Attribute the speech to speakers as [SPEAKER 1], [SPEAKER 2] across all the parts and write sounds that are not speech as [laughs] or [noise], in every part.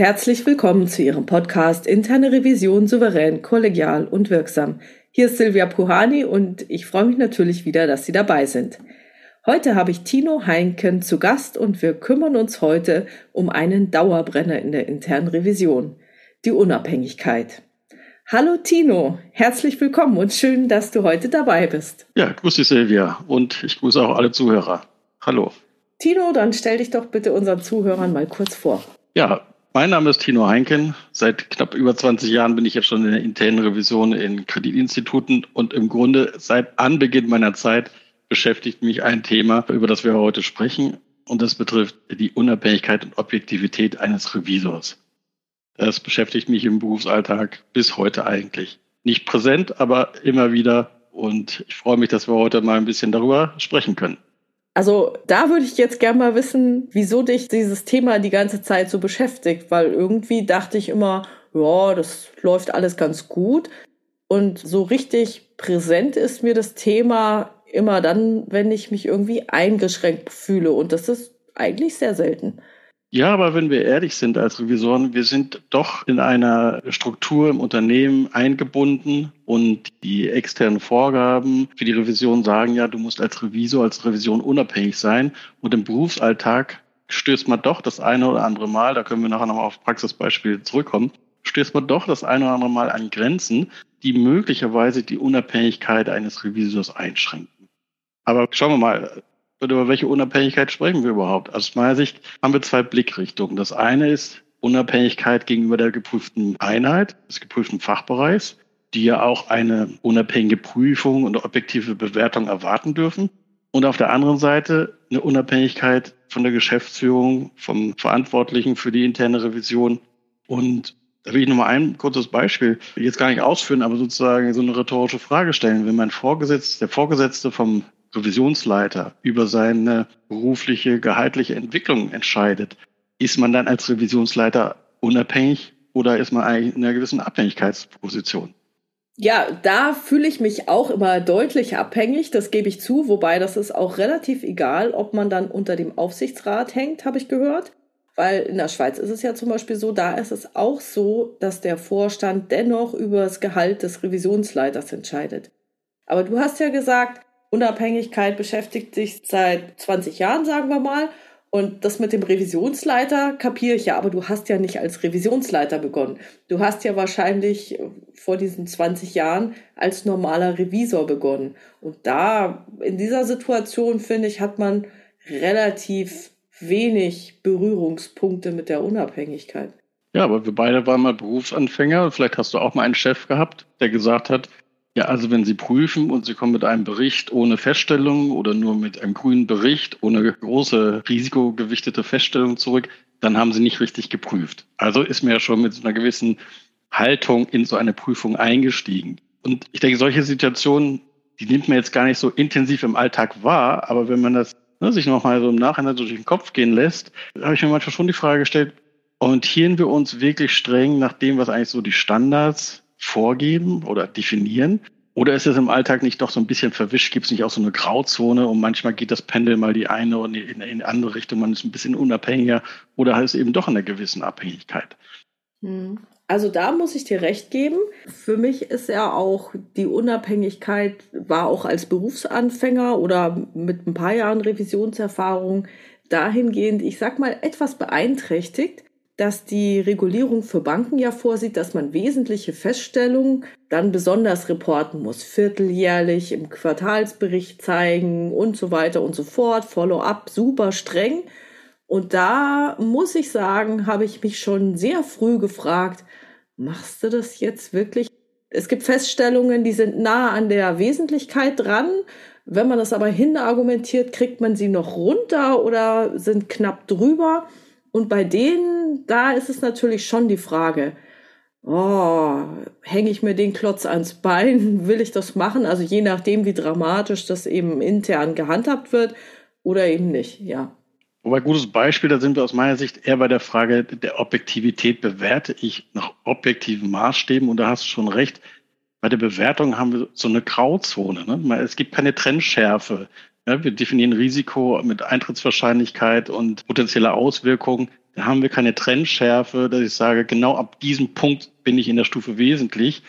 [SPEAKER 1] Herzlich willkommen zu Ihrem Podcast Interne Revision souverän, kollegial und wirksam. Hier ist Silvia Puhani und ich freue mich natürlich wieder, dass Sie dabei sind. Heute habe ich Tino Heinken zu Gast und wir kümmern uns heute um einen Dauerbrenner in der internen Revision, die Unabhängigkeit. Hallo Tino, herzlich willkommen und schön, dass du heute dabei bist.
[SPEAKER 2] Ja, grüß dich Silvia und ich grüße auch alle Zuhörer. Hallo.
[SPEAKER 1] Tino, dann stell dich doch bitte unseren Zuhörern mal kurz vor.
[SPEAKER 2] Ja, mein Name ist Tino Heinken. Seit knapp über 20 Jahren bin ich jetzt schon in der internen Revision in Kreditinstituten und im Grunde seit Anbeginn meiner Zeit beschäftigt mich ein Thema, über das wir heute sprechen. Und das betrifft die Unabhängigkeit und Objektivität eines Revisors. Das beschäftigt mich im Berufsalltag bis heute eigentlich. Nicht präsent, aber immer wieder. Und ich freue mich, dass wir heute mal ein bisschen darüber sprechen können.
[SPEAKER 1] Also da würde ich jetzt gerne mal wissen, wieso dich dieses Thema die ganze Zeit so beschäftigt, weil irgendwie dachte ich immer, ja, das läuft alles ganz gut. Und so richtig präsent ist mir das Thema immer dann, wenn ich mich irgendwie eingeschränkt fühle. Und das ist eigentlich sehr selten.
[SPEAKER 2] Ja, aber wenn wir ehrlich sind als Revisoren, wir sind doch in einer Struktur im Unternehmen eingebunden und die externen Vorgaben für die Revision sagen ja, du musst als Revisor, als Revision unabhängig sein und im Berufsalltag stößt man doch das eine oder andere Mal, da können wir nachher nochmal auf Praxisbeispiele zurückkommen, stößt man doch das eine oder andere Mal an Grenzen, die möglicherweise die Unabhängigkeit eines Revisors einschränken. Aber schauen wir mal, über welche Unabhängigkeit sprechen wir überhaupt? Aus meiner Sicht haben wir zwei Blickrichtungen. Das eine ist Unabhängigkeit gegenüber der geprüften Einheit, des geprüften Fachbereichs, die ja auch eine unabhängige Prüfung und objektive Bewertung erwarten dürfen. Und auf der anderen Seite eine Unabhängigkeit von der Geschäftsführung, vom Verantwortlichen für die interne Revision. Und da will ich nochmal ein kurzes Beispiel jetzt gar nicht ausführen, aber sozusagen so eine rhetorische Frage stellen. Wenn mein Vorgesetzter, der Vorgesetzte vom Revisionsleiter über seine berufliche, gehaltliche Entwicklung entscheidet, ist man dann als Revisionsleiter unabhängig oder ist man eigentlich in einer gewissen Abhängigkeitsposition?
[SPEAKER 1] Ja, da fühle ich mich auch immer deutlich abhängig, das gebe ich zu, wobei das ist auch relativ egal, ob man dann unter dem Aufsichtsrat hängt, habe ich gehört. Weil in der Schweiz ist es ja zum Beispiel so, da ist es auch so, dass der Vorstand dennoch über das Gehalt des Revisionsleiters entscheidet. Aber du hast ja gesagt, Unabhängigkeit beschäftigt sich seit 20 Jahren, sagen wir mal. Und das mit dem Revisionsleiter kapiere ich ja, aber du hast ja nicht als Revisionsleiter begonnen. Du hast ja wahrscheinlich vor diesen 20 Jahren als normaler Revisor begonnen. Und da, in dieser Situation, finde ich, hat man relativ wenig Berührungspunkte mit der Unabhängigkeit.
[SPEAKER 2] Ja, aber wir beide waren mal Berufsanfänger. Vielleicht hast du auch mal einen Chef gehabt, der gesagt hat, ja, also wenn Sie prüfen und Sie kommen mit einem Bericht ohne Feststellung oder nur mit einem grünen Bericht ohne große risikogewichtete Feststellung zurück, dann haben Sie nicht richtig geprüft. Also ist mir ja schon mit so einer gewissen Haltung in so eine Prüfung eingestiegen. Und ich denke, solche Situationen, die nimmt man jetzt gar nicht so intensiv im Alltag wahr, aber wenn man das ne, sich nochmal so im Nachhinein durch den Kopf gehen lässt, habe ich mir manchmal schon die Frage gestellt, orientieren wir uns wirklich streng nach dem, was eigentlich so die Standards vorgeben oder definieren? Oder ist es im Alltag nicht doch so ein bisschen verwischt? Gibt es nicht auch so eine Grauzone und manchmal geht das Pendel mal die eine und in eine andere Richtung, man ist ein bisschen unabhängiger oder hat es eben doch eine gewisse Abhängigkeit?
[SPEAKER 1] Hm. Also da muss ich dir recht geben. Für mich ist ja auch die Unabhängigkeit, war auch als Berufsanfänger oder mit ein paar Jahren Revisionserfahrung dahingehend, ich sag mal, etwas beeinträchtigt, dass die Regulierung für Banken ja vorsieht, dass man wesentliche Feststellungen dann besonders reporten muss, vierteljährlich im Quartalsbericht zeigen und so weiter und so fort, Follow-up, super streng. Und da muss ich sagen, habe ich mich schon sehr früh gefragt, machst du das jetzt wirklich? Es gibt Feststellungen, die sind nah an der Wesentlichkeit dran. Wenn man das aber hinargumentiert, kriegt man sie noch runter oder sind knapp drüber. Und bei denen, da ist es natürlich schon die Frage, oh, hänge ich mir den Klotz ans Bein, [laughs] will ich das machen? Also je nachdem, wie dramatisch das eben intern gehandhabt wird oder eben nicht, ja.
[SPEAKER 2] Wobei gutes Beispiel, da sind wir aus meiner Sicht eher bei der Frage der Objektivität. Bewerte ich nach objektiven Maßstäben? Und da hast du schon recht. Bei der Bewertung haben wir so eine Grauzone. Ne? Es gibt keine Trennschärfe. Ja, wir definieren Risiko mit Eintrittswahrscheinlichkeit und potenzieller Auswirkungen. da haben wir keine Trendschärfe, dass ich sage, genau ab diesem Punkt bin ich in der Stufe wesentlich.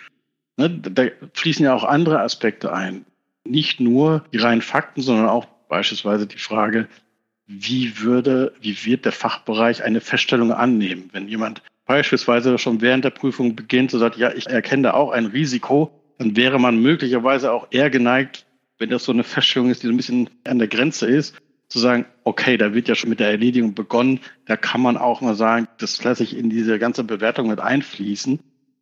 [SPEAKER 2] Ne, da fließen ja auch andere Aspekte ein. Nicht nur die reinen Fakten, sondern auch beispielsweise die Frage, wie würde, wie wird der Fachbereich eine Feststellung annehmen, wenn jemand beispielsweise schon während der Prüfung beginnt und sagt, ja, ich erkenne da auch ein Risiko, dann wäre man möglicherweise auch eher geneigt, wenn das so eine Feststellung ist, die so ein bisschen an der Grenze ist, zu sagen, okay, da wird ja schon mit der Erledigung begonnen, da kann man auch mal sagen, das lasse ich in diese ganze Bewertung mit einfließen.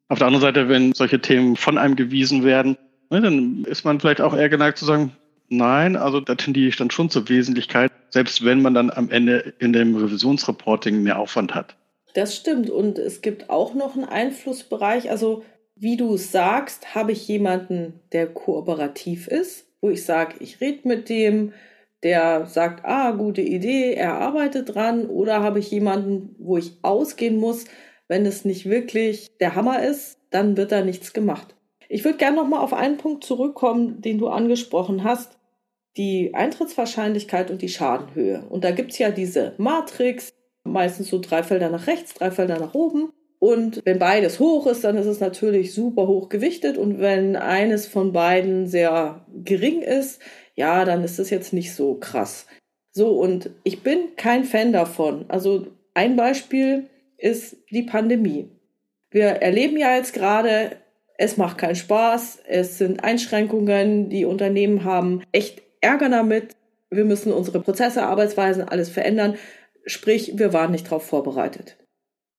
[SPEAKER 2] Auf der anderen Seite, wenn solche Themen von einem gewiesen werden, ne, dann ist man vielleicht auch eher geneigt zu sagen, nein, also da tendiere ich dann schon zur Wesentlichkeit, selbst wenn man dann am Ende in dem Revisionsreporting mehr Aufwand hat.
[SPEAKER 1] Das stimmt. Und es gibt auch noch einen Einflussbereich. Also, wie du sagst, habe ich jemanden, der kooperativ ist, wo ich sage, ich rede mit dem, der sagt, ah, gute Idee, er arbeitet dran, oder habe ich jemanden, wo ich ausgehen muss, wenn es nicht wirklich der Hammer ist, dann wird da nichts gemacht. Ich würde gerne noch mal auf einen Punkt zurückkommen, den du angesprochen hast, die Eintrittswahrscheinlichkeit und die Schadenhöhe. Und da gibt es ja diese Matrix, meistens so drei Felder nach rechts, drei Felder nach oben. Und wenn beides hoch ist, dann ist es natürlich super hoch gewichtet. Und wenn eines von beiden sehr gering ist, ja, dann ist es jetzt nicht so krass. So, und ich bin kein Fan davon. Also ein Beispiel ist die Pandemie. Wir erleben ja jetzt gerade, es macht keinen Spaß, es sind Einschränkungen, die Unternehmen haben echt Ärger damit. Wir müssen unsere Prozesse, Arbeitsweisen, alles verändern. Sprich, wir waren nicht darauf vorbereitet.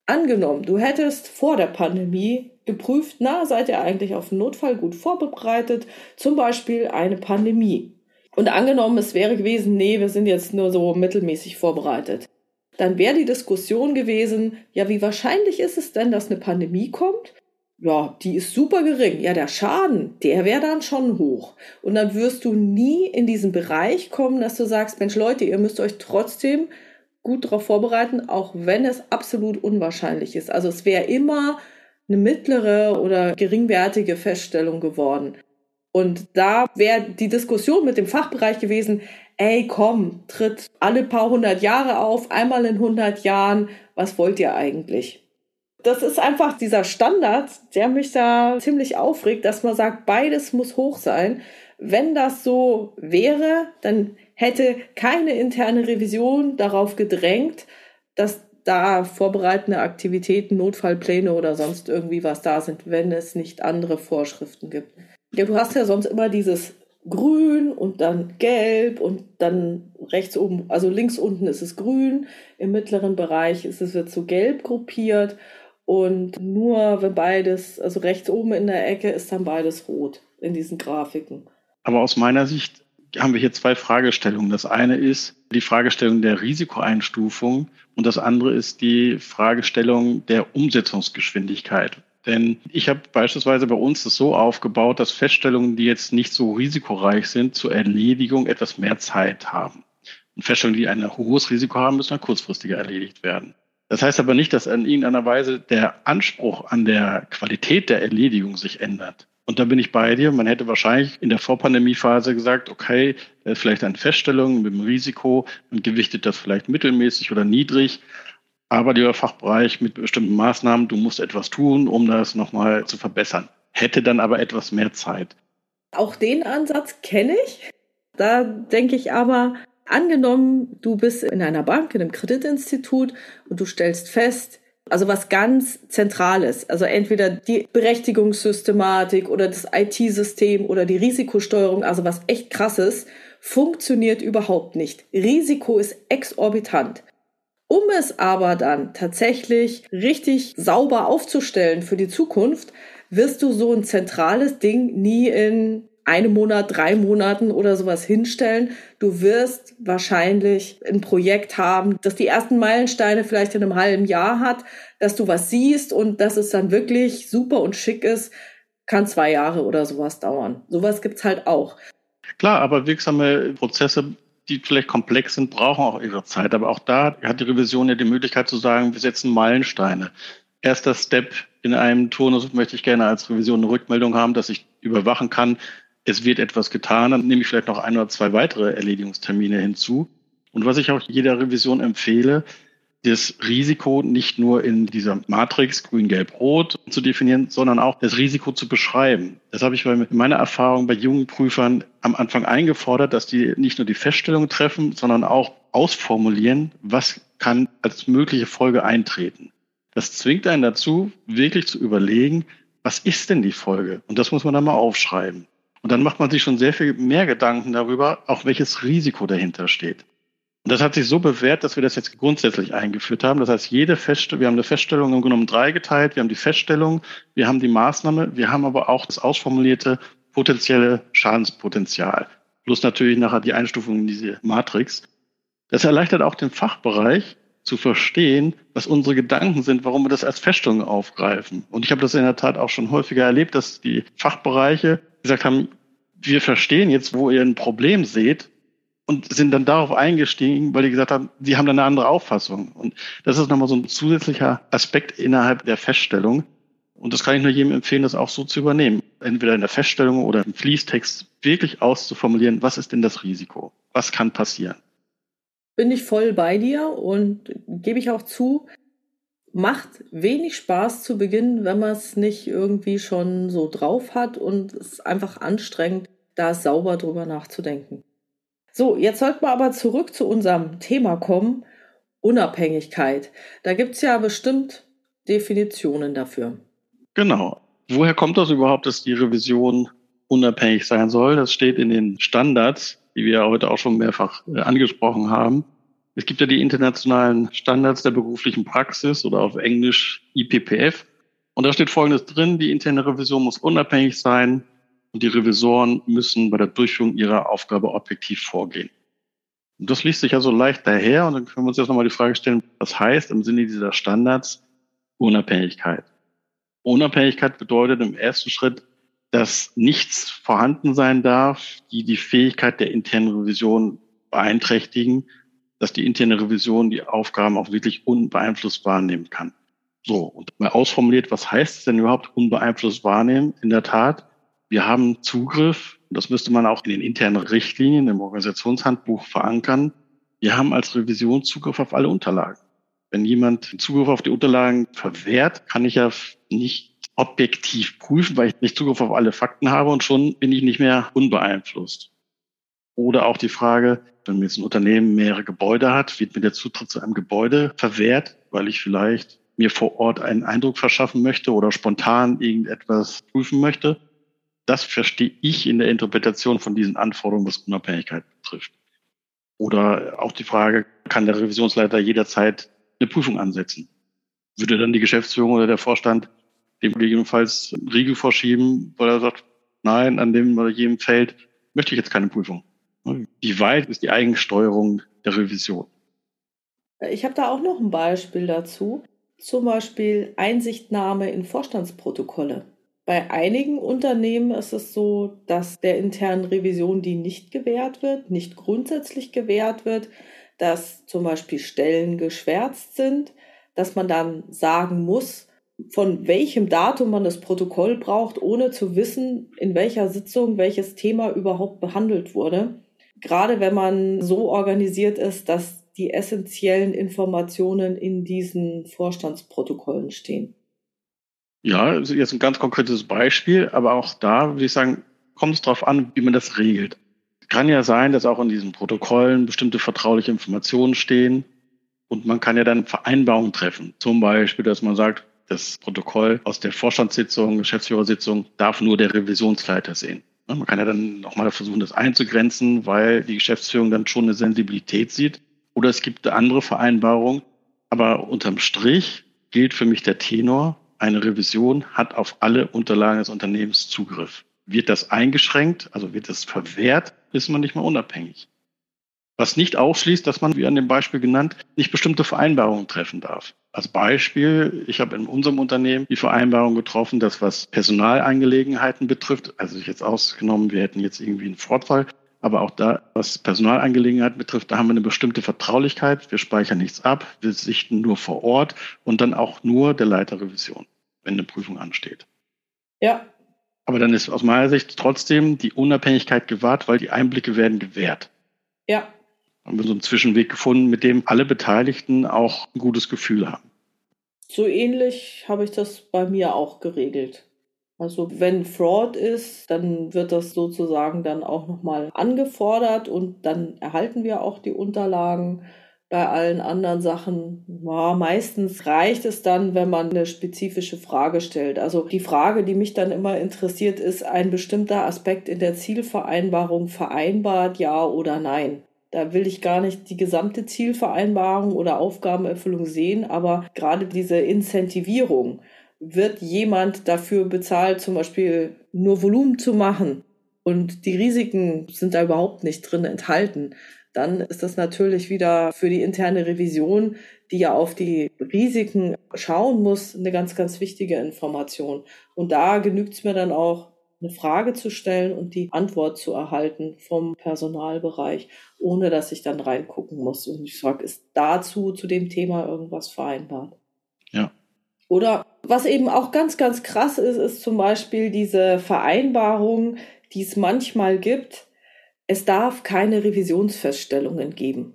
[SPEAKER 1] Angenommen, du hättest vor der Pandemie geprüft, na, seid ihr eigentlich auf einen Notfall gut vorbereitet, zum Beispiel eine Pandemie. Und angenommen, es wäre gewesen, nee, wir sind jetzt nur so mittelmäßig vorbereitet. Dann wäre die Diskussion gewesen, ja, wie wahrscheinlich ist es denn, dass eine Pandemie kommt? Ja, die ist super gering. Ja, der Schaden, der wäre dann schon hoch. Und dann wirst du nie in diesen Bereich kommen, dass du sagst, Mensch, Leute, ihr müsst euch trotzdem gut darauf vorbereiten, auch wenn es absolut unwahrscheinlich ist. Also es wäre immer eine mittlere oder geringwertige Feststellung geworden. Und da wäre die Diskussion mit dem Fachbereich gewesen, ey, komm, tritt alle paar hundert Jahre auf, einmal in hundert Jahren, was wollt ihr eigentlich? Das ist einfach dieser Standard, der mich da ziemlich aufregt, dass man sagt, beides muss hoch sein. Wenn das so wäre, dann hätte keine interne Revision darauf gedrängt, dass da vorbereitende Aktivitäten, Notfallpläne oder sonst irgendwie was da sind, wenn es nicht andere Vorschriften gibt. Ja, du hast ja sonst immer dieses Grün und dann Gelb und dann rechts oben, also links unten ist es Grün, im mittleren Bereich ist es wird so Gelb gruppiert und nur wenn beides, also rechts oben in der Ecke ist dann beides rot in diesen Grafiken.
[SPEAKER 2] Aber aus meiner Sicht haben wir hier zwei Fragestellungen. Das eine ist die Fragestellung der Risikoeinstufung und das andere ist die Fragestellung der Umsetzungsgeschwindigkeit. Denn ich habe beispielsweise bei uns das so aufgebaut, dass Feststellungen, die jetzt nicht so risikoreich sind, zur Erledigung etwas mehr Zeit haben. Und Feststellungen, die ein hohes Risiko haben, müssen dann kurzfristiger erledigt werden. Das heißt aber nicht, dass in irgendeiner Weise der Anspruch an der Qualität der Erledigung sich ändert. Und da bin ich bei dir. Man hätte wahrscheinlich in der Vorpandemiephase gesagt, okay, ist vielleicht eine Feststellung mit dem Risiko, man gewichtet das vielleicht mittelmäßig oder niedrig. Aber lieber Fachbereich mit bestimmten Maßnahmen, du musst etwas tun, um das nochmal zu verbessern. Hätte dann aber etwas mehr Zeit.
[SPEAKER 1] Auch den Ansatz kenne ich. Da denke ich aber, angenommen, du bist in einer Bank, in einem Kreditinstitut und du stellst fest, also was ganz Zentrales, also entweder die Berechtigungssystematik oder das IT-System oder die Risikosteuerung, also was echt krasses, funktioniert überhaupt nicht. Risiko ist exorbitant. Um es aber dann tatsächlich richtig sauber aufzustellen für die Zukunft, wirst du so ein zentrales Ding nie in einem Monat, drei Monaten oder sowas hinstellen. Du wirst wahrscheinlich ein Projekt haben, das die ersten Meilensteine vielleicht in einem halben Jahr hat, dass du was siehst und dass es dann wirklich super und schick ist, kann zwei Jahre oder sowas dauern. Sowas gibt's halt auch.
[SPEAKER 2] Klar, aber wirksame Prozesse die vielleicht komplex sind, brauchen auch ihre Zeit. Aber auch da hat die Revision ja die Möglichkeit zu sagen, wir setzen Meilensteine. Erster Step in einem Turnus möchte ich gerne als Revision eine Rückmeldung haben, dass ich überwachen kann, es wird etwas getan, dann nehme ich vielleicht noch ein oder zwei weitere Erledigungstermine hinzu. Und was ich auch jeder Revision empfehle, das Risiko nicht nur in dieser Matrix grün, gelb, rot zu definieren, sondern auch das Risiko zu beschreiben. Das habe ich bei meiner Erfahrung bei jungen Prüfern am Anfang eingefordert, dass die nicht nur die Feststellung treffen, sondern auch ausformulieren, was kann als mögliche Folge eintreten. Das zwingt einen dazu, wirklich zu überlegen, was ist denn die Folge? Und das muss man dann mal aufschreiben. Und dann macht man sich schon sehr viel mehr Gedanken darüber, auch welches Risiko dahinter steht. Und das hat sich so bewährt, dass wir das jetzt grundsätzlich eingeführt haben. Das heißt, jede Feststellung, wir haben eine Feststellung im Grunde drei geteilt. Wir haben die Feststellung, wir haben die Maßnahme, wir haben aber auch das ausformulierte potenzielle Schadenspotenzial. Plus natürlich nachher die Einstufung in diese Matrix. Das erleichtert auch den Fachbereich zu verstehen, was unsere Gedanken sind, warum wir das als Feststellung aufgreifen. Und ich habe das in der Tat auch schon häufiger erlebt, dass die Fachbereiche gesagt haben, wir verstehen jetzt, wo ihr ein Problem seht, und sind dann darauf eingestiegen, weil die gesagt haben, sie haben da eine andere Auffassung. Und das ist nochmal so ein zusätzlicher Aspekt innerhalb der Feststellung. Und das kann ich nur jedem empfehlen, das auch so zu übernehmen. Entweder in der Feststellung oder im Fließtext wirklich auszuformulieren, was ist denn das Risiko? Was kann passieren?
[SPEAKER 1] Bin ich voll bei dir und gebe ich auch zu, macht wenig Spaß zu Beginn, wenn man es nicht irgendwie schon so drauf hat und es ist einfach anstrengend, da sauber drüber nachzudenken. So, jetzt sollten wir aber zurück zu unserem Thema kommen. Unabhängigkeit. Da gibt es ja bestimmt Definitionen dafür.
[SPEAKER 2] Genau. Woher kommt das überhaupt, dass die Revision unabhängig sein soll? Das steht in den Standards, die wir heute auch schon mehrfach äh, angesprochen haben. Es gibt ja die internationalen Standards der beruflichen Praxis oder auf Englisch IPPF. Und da steht Folgendes drin, die interne Revision muss unabhängig sein, und die Revisoren müssen bei der Durchführung ihrer Aufgabe objektiv vorgehen. Und das liest sich ja so leicht daher und dann können wir uns jetzt nochmal die Frage stellen, was heißt im Sinne dieser Standards Unabhängigkeit? Unabhängigkeit bedeutet im ersten Schritt, dass nichts vorhanden sein darf, die die Fähigkeit der internen Revision beeinträchtigen, dass die interne Revision die Aufgaben auch wirklich unbeeinflusst wahrnehmen kann. So, und mal ausformuliert, was heißt es denn überhaupt unbeeinflusst wahrnehmen? In der Tat, wir haben Zugriff, das müsste man auch in den internen Richtlinien im Organisationshandbuch verankern. Wir haben als Revision Zugriff auf alle Unterlagen. Wenn jemand Zugriff auf die Unterlagen verwehrt, kann ich ja nicht objektiv prüfen, weil ich nicht Zugriff auf alle Fakten habe und schon bin ich nicht mehr unbeeinflusst. Oder auch die Frage, wenn mir jetzt ein Unternehmen mehrere Gebäude hat, wird mir der Zutritt zu einem Gebäude verwehrt, weil ich vielleicht mir vor Ort einen Eindruck verschaffen möchte oder spontan irgendetwas prüfen möchte. Das verstehe ich in der Interpretation von diesen Anforderungen, was Unabhängigkeit betrifft. Oder auch die Frage, kann der Revisionsleiter jederzeit eine Prüfung ansetzen? Würde dann die Geschäftsführung oder der Vorstand dem gegebenenfalls Riegel vorschieben, weil er sagt, nein, an dem oder jedem Feld möchte ich jetzt keine Prüfung. Wie weit ist die Eigensteuerung der Revision?
[SPEAKER 1] Ich habe da auch noch ein Beispiel dazu. Zum Beispiel Einsichtnahme in Vorstandsprotokolle. Bei einigen Unternehmen ist es so, dass der internen Revision die nicht gewährt wird, nicht grundsätzlich gewährt wird, dass zum Beispiel Stellen geschwärzt sind, dass man dann sagen muss, von welchem Datum man das Protokoll braucht, ohne zu wissen, in welcher Sitzung welches Thema überhaupt behandelt wurde. Gerade wenn man so organisiert ist, dass die essentiellen Informationen in diesen Vorstandsprotokollen stehen.
[SPEAKER 2] Ja, ist jetzt ein ganz konkretes Beispiel, aber auch da würde ich sagen, kommt es darauf an, wie man das regelt. Kann ja sein, dass auch in diesen Protokollen bestimmte vertrauliche Informationen stehen und man kann ja dann Vereinbarungen treffen. Zum Beispiel, dass man sagt, das Protokoll aus der Vorstandssitzung, Geschäftsführersitzung darf nur der Revisionsleiter sehen. Man kann ja dann nochmal versuchen, das einzugrenzen, weil die Geschäftsführung dann schon eine Sensibilität sieht. Oder es gibt eine andere Vereinbarung. Aber unterm Strich gilt für mich der Tenor, eine Revision hat auf alle Unterlagen des Unternehmens Zugriff. Wird das eingeschränkt, also wird das verwehrt, ist man nicht mehr unabhängig. Was nicht ausschließt, dass man, wie an dem Beispiel genannt, nicht bestimmte Vereinbarungen treffen darf. Als Beispiel, ich habe in unserem Unternehmen die Vereinbarung getroffen, dass was Personalangelegenheiten betrifft, also ich jetzt ausgenommen, wir hätten jetzt irgendwie einen Fortfall, aber auch da, was Personalangelegenheiten betrifft, da haben wir eine bestimmte Vertraulichkeit. Wir speichern nichts ab, wir sichten nur vor Ort und dann auch nur der Leiterrevision, wenn eine Prüfung ansteht.
[SPEAKER 1] Ja.
[SPEAKER 2] Aber dann ist aus meiner Sicht trotzdem die Unabhängigkeit gewahrt, weil die Einblicke werden gewährt.
[SPEAKER 1] Ja.
[SPEAKER 2] Haben wir so einen Zwischenweg gefunden, mit dem alle Beteiligten auch ein gutes Gefühl haben.
[SPEAKER 1] So ähnlich habe ich das bei mir auch geregelt. Also wenn Fraud ist, dann wird das sozusagen dann auch nochmal angefordert und dann erhalten wir auch die Unterlagen. Bei allen anderen Sachen, ja, meistens reicht es dann, wenn man eine spezifische Frage stellt. Also die Frage, die mich dann immer interessiert, ist ein bestimmter Aspekt in der Zielvereinbarung vereinbart, ja oder nein. Da will ich gar nicht die gesamte Zielvereinbarung oder Aufgabenerfüllung sehen, aber gerade diese Incentivierung, wird jemand dafür bezahlt, zum Beispiel nur Volumen zu machen und die Risiken sind da überhaupt nicht drin enthalten, dann ist das natürlich wieder für die interne Revision, die ja auf die Risiken schauen muss, eine ganz, ganz wichtige Information. Und da genügt es mir dann auch, eine Frage zu stellen und die Antwort zu erhalten vom Personalbereich, ohne dass ich dann reingucken muss. Und ich frage, ist dazu, zu dem Thema irgendwas vereinbart?
[SPEAKER 2] Ja.
[SPEAKER 1] Oder was eben auch ganz, ganz krass ist, ist zum Beispiel diese Vereinbarung, die es manchmal gibt. Es darf keine Revisionsfeststellungen geben.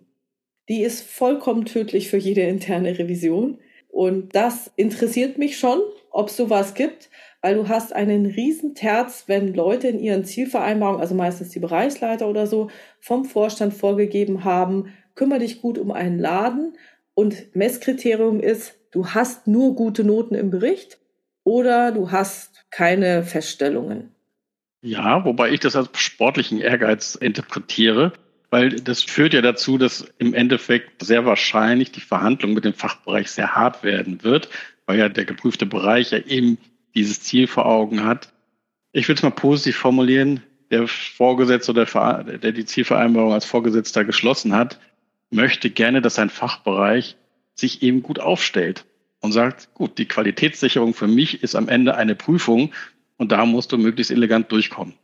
[SPEAKER 1] Die ist vollkommen tödlich für jede interne Revision. Und das interessiert mich schon, ob es sowas gibt, weil du hast einen riesen Terz, wenn Leute in ihren Zielvereinbarungen, also meistens die Bereichsleiter oder so, vom Vorstand vorgegeben haben, kümmere dich gut um einen Laden und Messkriterium ist, du hast nur gute Noten im Bericht oder du hast keine Feststellungen.
[SPEAKER 2] Ja, wobei ich das als sportlichen Ehrgeiz interpretiere, weil das führt ja dazu, dass im Endeffekt sehr wahrscheinlich die Verhandlung mit dem Fachbereich sehr hart werden wird, weil ja der geprüfte Bereich ja eben dieses Ziel vor Augen hat. Ich würde es mal positiv formulieren. Der Vorgesetzte oder der die Zielvereinbarung als Vorgesetzter geschlossen hat, möchte gerne, dass sein Fachbereich sich eben gut aufstellt und sagt, gut, die Qualitätssicherung für mich ist am Ende eine Prüfung und da musst du möglichst elegant durchkommen.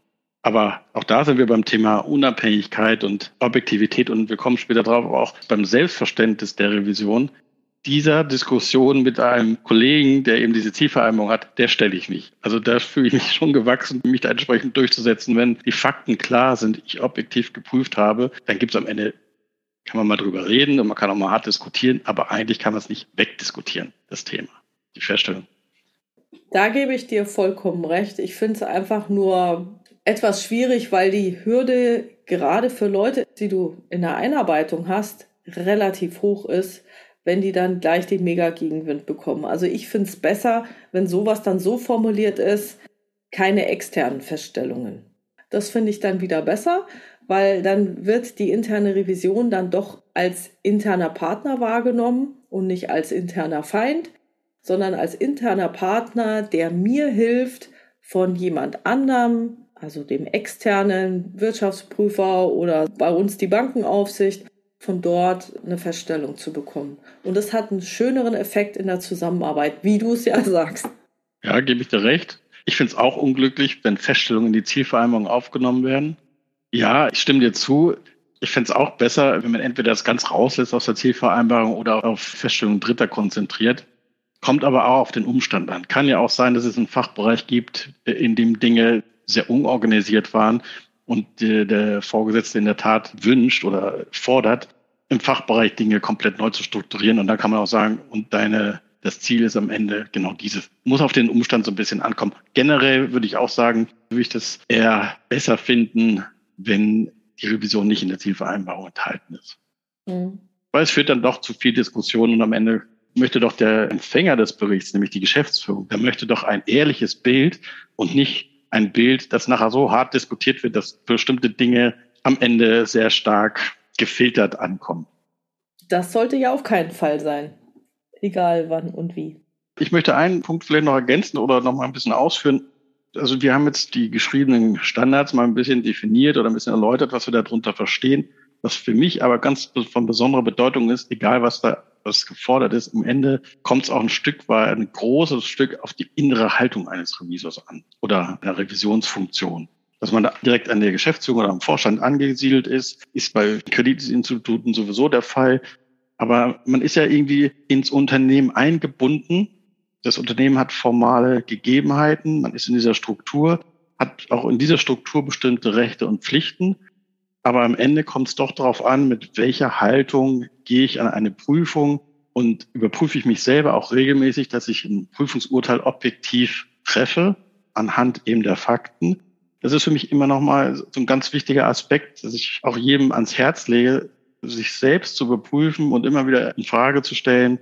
[SPEAKER 2] Aber auch da sind wir beim Thema Unabhängigkeit und Objektivität und wir kommen später drauf, auch beim Selbstverständnis der Revision dieser Diskussion mit einem Kollegen, der eben diese Zielvereinbarung hat, der stelle ich mich. Also da fühle ich mich schon gewachsen, mich da entsprechend durchzusetzen. Wenn die Fakten klar sind, ich objektiv geprüft habe, dann gibt es am Ende, kann man mal drüber reden und man kann auch mal hart diskutieren, aber eigentlich kann man es nicht wegdiskutieren, das Thema, die Feststellung.
[SPEAKER 1] Da gebe ich dir vollkommen recht. Ich finde es einfach nur etwas schwierig, weil die Hürde gerade für Leute, die du in der Einarbeitung hast, relativ hoch ist wenn die dann gleich den Mega-Gegenwind bekommen. Also ich finde es besser, wenn sowas dann so formuliert ist, keine externen Feststellungen. Das finde ich dann wieder besser, weil dann wird die interne Revision dann doch als interner Partner wahrgenommen und nicht als interner Feind, sondern als interner Partner, der mir hilft, von jemand anderem, also dem externen Wirtschaftsprüfer oder bei uns die Bankenaufsicht, von dort eine Feststellung zu bekommen. Und das hat einen schöneren Effekt in der Zusammenarbeit, wie du es ja [laughs] sagst.
[SPEAKER 2] Ja, gebe ich dir recht. Ich finde es auch unglücklich, wenn Feststellungen in die Zielvereinbarung aufgenommen werden. Ja, ich stimme dir zu. Ich fände es auch besser, wenn man entweder das ganz rauslässt aus der Zielvereinbarung oder auf Feststellungen Dritter konzentriert. Kommt aber auch auf den Umstand an. Kann ja auch sein, dass es einen Fachbereich gibt, in dem Dinge sehr unorganisiert waren und der Vorgesetzte in der Tat wünscht oder fordert, im Fachbereich Dinge komplett neu zu strukturieren. Und da kann man auch sagen, und deine, das Ziel ist am Ende genau dieses. Muss auf den Umstand so ein bisschen ankommen. Generell würde ich auch sagen, würde ich das eher besser finden, wenn die Revision nicht in der Zielvereinbarung enthalten ist. Mhm. Weil es führt dann doch zu viel Diskussion und am Ende möchte doch der Empfänger des Berichts, nämlich die Geschäftsführung, der möchte doch ein ehrliches Bild und nicht ein Bild, das nachher so hart diskutiert wird, dass bestimmte Dinge am Ende sehr stark gefiltert ankommen.
[SPEAKER 1] Das sollte ja auf keinen Fall sein. Egal wann und wie.
[SPEAKER 2] Ich möchte einen Punkt vielleicht noch ergänzen oder noch mal ein bisschen ausführen. Also wir haben jetzt die geschriebenen Standards mal ein bisschen definiert oder ein bisschen erläutert, was wir darunter verstehen. Was für mich aber ganz von besonderer Bedeutung ist, egal was da was gefordert ist, am Ende kommt es auch ein Stück weit, ein großes Stück auf die innere Haltung eines Revisors an oder einer Revisionsfunktion. Dass man da direkt an der Geschäftsführung oder am Vorstand angesiedelt ist, ist bei Kreditinstituten sowieso der Fall. Aber man ist ja irgendwie ins Unternehmen eingebunden. Das Unternehmen hat formale Gegebenheiten. Man ist in dieser Struktur, hat auch in dieser Struktur bestimmte Rechte und Pflichten. Aber am Ende kommt es doch darauf an, mit welcher Haltung gehe ich an eine Prüfung und überprüfe ich mich selber auch regelmäßig, dass ich ein Prüfungsurteil objektiv treffe anhand eben der Fakten. Das ist für mich immer nochmal so ein ganz wichtiger Aspekt, dass ich auch jedem ans Herz lege, sich selbst zu überprüfen und immer wieder in Frage zu stellen,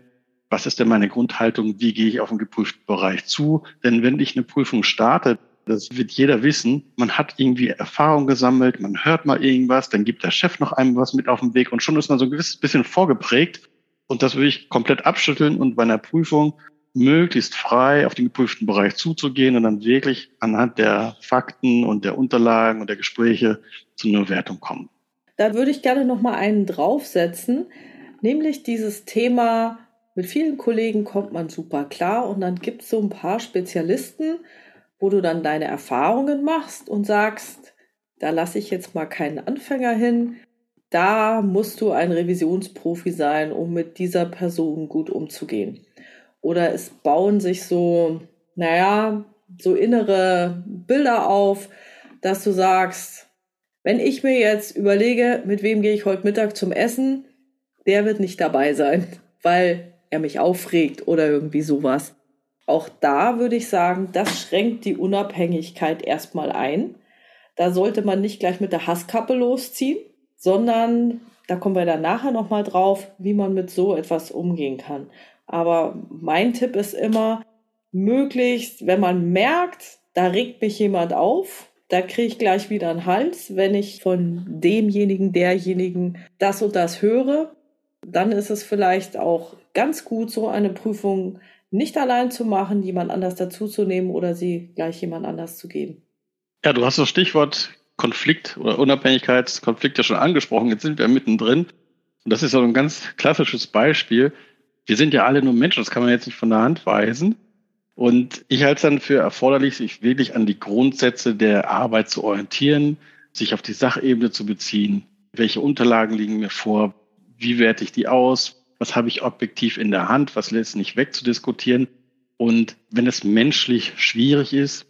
[SPEAKER 2] was ist denn meine Grundhaltung, wie gehe ich auf den geprüften Bereich zu? Denn wenn ich eine Prüfung starte, das wird jeder wissen, man hat irgendwie Erfahrung gesammelt, man hört mal irgendwas, dann gibt der Chef noch einem was mit auf den Weg und schon ist man so ein gewisses bisschen vorgeprägt und das würde ich komplett abschütteln und bei einer Prüfung möglichst frei auf den geprüften Bereich zuzugehen und dann wirklich anhand der Fakten und der Unterlagen und der Gespräche zu einer Wertung kommen.
[SPEAKER 1] Da würde ich gerne noch mal einen draufsetzen, nämlich dieses Thema mit vielen Kollegen kommt man super klar und dann gibt es so ein paar Spezialisten, wo du dann deine Erfahrungen machst und sagst, da lasse ich jetzt mal keinen Anfänger hin, da musst du ein Revisionsprofi sein, um mit dieser Person gut umzugehen. Oder es bauen sich so, naja, so innere Bilder auf, dass du sagst, wenn ich mir jetzt überlege, mit wem gehe ich heute Mittag zum Essen, der wird nicht dabei sein, weil er mich aufregt oder irgendwie sowas. Auch da würde ich sagen, das schränkt die Unabhängigkeit erstmal ein. Da sollte man nicht gleich mit der Hasskappe losziehen, sondern da kommen wir dann nachher nochmal drauf, wie man mit so etwas umgehen kann. Aber mein Tipp ist immer, möglichst, wenn man merkt, da regt mich jemand auf, da kriege ich gleich wieder einen Hals, wenn ich von demjenigen, derjenigen das und das höre, dann ist es vielleicht auch ganz gut, so eine Prüfung nicht allein zu machen, jemand anders dazuzunehmen oder sie gleich jemand anders zu geben.
[SPEAKER 2] Ja, du hast das Stichwort Konflikt oder Unabhängigkeitskonflikt ja schon angesprochen. Jetzt sind wir mittendrin. Und das ist so ein ganz klassisches Beispiel. Wir sind ja alle nur Menschen, das kann man jetzt nicht von der Hand weisen. Und ich halte es dann für erforderlich, sich wirklich an die Grundsätze der Arbeit zu orientieren, sich auf die Sachebene zu beziehen. Welche Unterlagen liegen mir vor? Wie werte ich die aus? Was habe ich objektiv in der Hand? Was lässt nicht wegzudiskutieren? Und wenn es menschlich schwierig ist,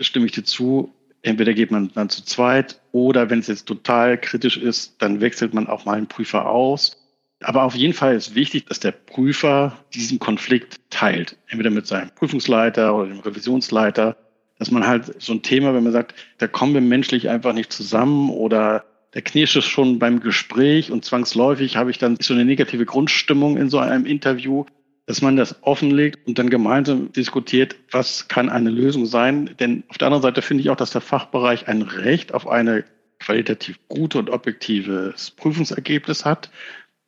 [SPEAKER 2] stimme ich dir zu, entweder geht man dann zu zweit oder wenn es jetzt total kritisch ist, dann wechselt man auch mal einen Prüfer aus. Aber auf jeden Fall ist wichtig, dass der Prüfer diesen Konflikt teilt. Entweder mit seinem Prüfungsleiter oder dem Revisionsleiter. Dass man halt so ein Thema, wenn man sagt, da kommen wir menschlich einfach nicht zusammen oder der knirscht es schon beim Gespräch und zwangsläufig habe ich dann so eine negative Grundstimmung in so einem Interview, dass man das offenlegt und dann gemeinsam diskutiert, was kann eine Lösung sein. Denn auf der anderen Seite finde ich auch, dass der Fachbereich ein Recht auf eine qualitativ gute und objektives Prüfungsergebnis hat.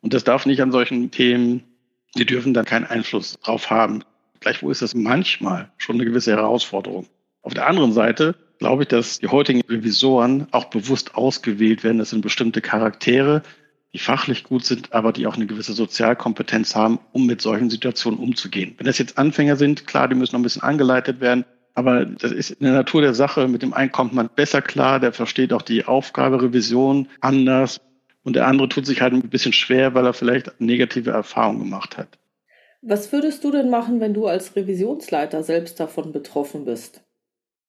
[SPEAKER 2] Und das darf nicht an solchen Themen, die dürfen dann keinen Einfluss drauf haben. Gleichwohl ist das manchmal schon eine gewisse Herausforderung. Auf der anderen Seite glaube ich, dass die heutigen Revisoren auch bewusst ausgewählt werden. Das sind bestimmte Charaktere, die fachlich gut sind, aber die auch eine gewisse Sozialkompetenz haben, um mit solchen Situationen umzugehen. Wenn das jetzt Anfänger sind, klar, die müssen noch ein bisschen angeleitet werden. Aber das ist in der Natur der Sache. Mit dem einen kommt man besser klar, der versteht auch die Aufgabe Revision anders. Und der andere tut sich halt ein bisschen schwer, weil er vielleicht negative Erfahrungen gemacht hat.
[SPEAKER 1] Was würdest du denn machen, wenn du als Revisionsleiter selbst davon betroffen bist?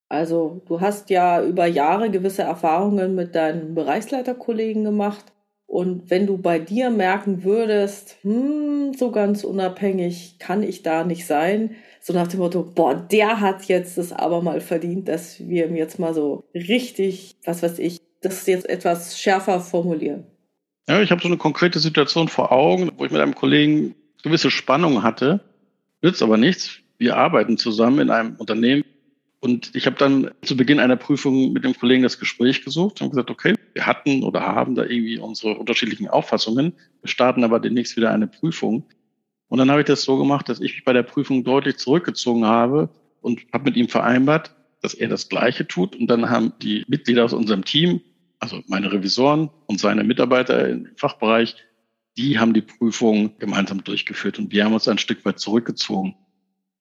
[SPEAKER 1] Also du hast ja über Jahre gewisse Erfahrungen mit deinen Bereichsleiterkollegen gemacht. Und wenn du bei dir merken würdest, hm, so ganz unabhängig kann ich da nicht sein, so nach dem Motto, boah, der hat jetzt es aber mal verdient, dass wir ihm jetzt mal so richtig, was weiß ich, das jetzt etwas schärfer formulieren.
[SPEAKER 2] Ja, ich habe so eine konkrete Situation vor Augen, wo ich mit einem Kollegen gewisse Spannung hatte. Nützt aber nichts. Wir arbeiten zusammen in einem Unternehmen, und ich habe dann zu Beginn einer Prüfung mit dem Kollegen das Gespräch gesucht und gesagt, okay, wir hatten oder haben da irgendwie unsere unterschiedlichen Auffassungen. Wir starten aber demnächst wieder eine Prüfung. Und dann habe ich das so gemacht, dass ich mich bei der Prüfung deutlich zurückgezogen habe und habe mit ihm vereinbart, dass er das Gleiche tut. Und dann haben die Mitglieder aus unserem Team, also meine Revisoren und seine Mitarbeiter im Fachbereich, die haben die Prüfung gemeinsam durchgeführt und wir haben uns ein Stück weit zurückgezogen.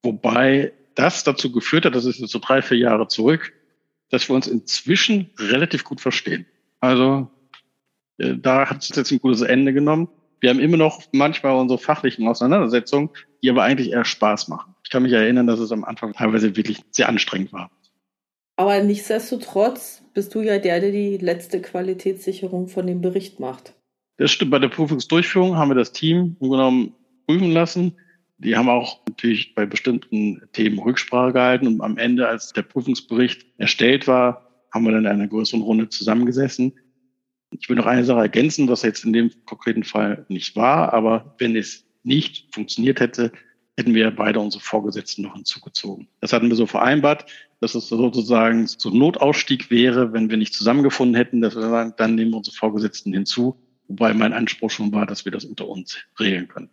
[SPEAKER 2] Wobei das dazu geführt hat, das ist jetzt so drei, vier Jahre zurück, dass wir uns inzwischen relativ gut verstehen. Also äh, da hat es jetzt ein gutes Ende genommen. Wir haben immer noch manchmal unsere fachlichen Auseinandersetzungen, die aber eigentlich eher Spaß machen. Ich kann mich erinnern, dass es am Anfang teilweise wirklich sehr anstrengend war.
[SPEAKER 1] Aber nichtsdestotrotz bist du ja der, der die letzte Qualitätssicherung von dem Bericht macht.
[SPEAKER 2] Das stimmt. Bei der Prüfungsdurchführung haben wir das Team genommen prüfen lassen. Die haben auch natürlich bei bestimmten Themen Rücksprache gehalten und am Ende, als der Prüfungsbericht erstellt war, haben wir dann in einer größeren Runde zusammengesessen. Ich will noch eine Sache ergänzen, was jetzt in dem konkreten Fall nicht war, aber wenn es nicht funktioniert hätte, hätten wir beide unsere Vorgesetzten noch hinzugezogen. Das hatten wir so vereinbart, dass es sozusagen so Notausstieg wäre, wenn wir nicht zusammengefunden hätten, dass wir sagen, dann nehmen wir unsere Vorgesetzten hinzu, wobei mein Anspruch schon war, dass wir das unter uns regeln können.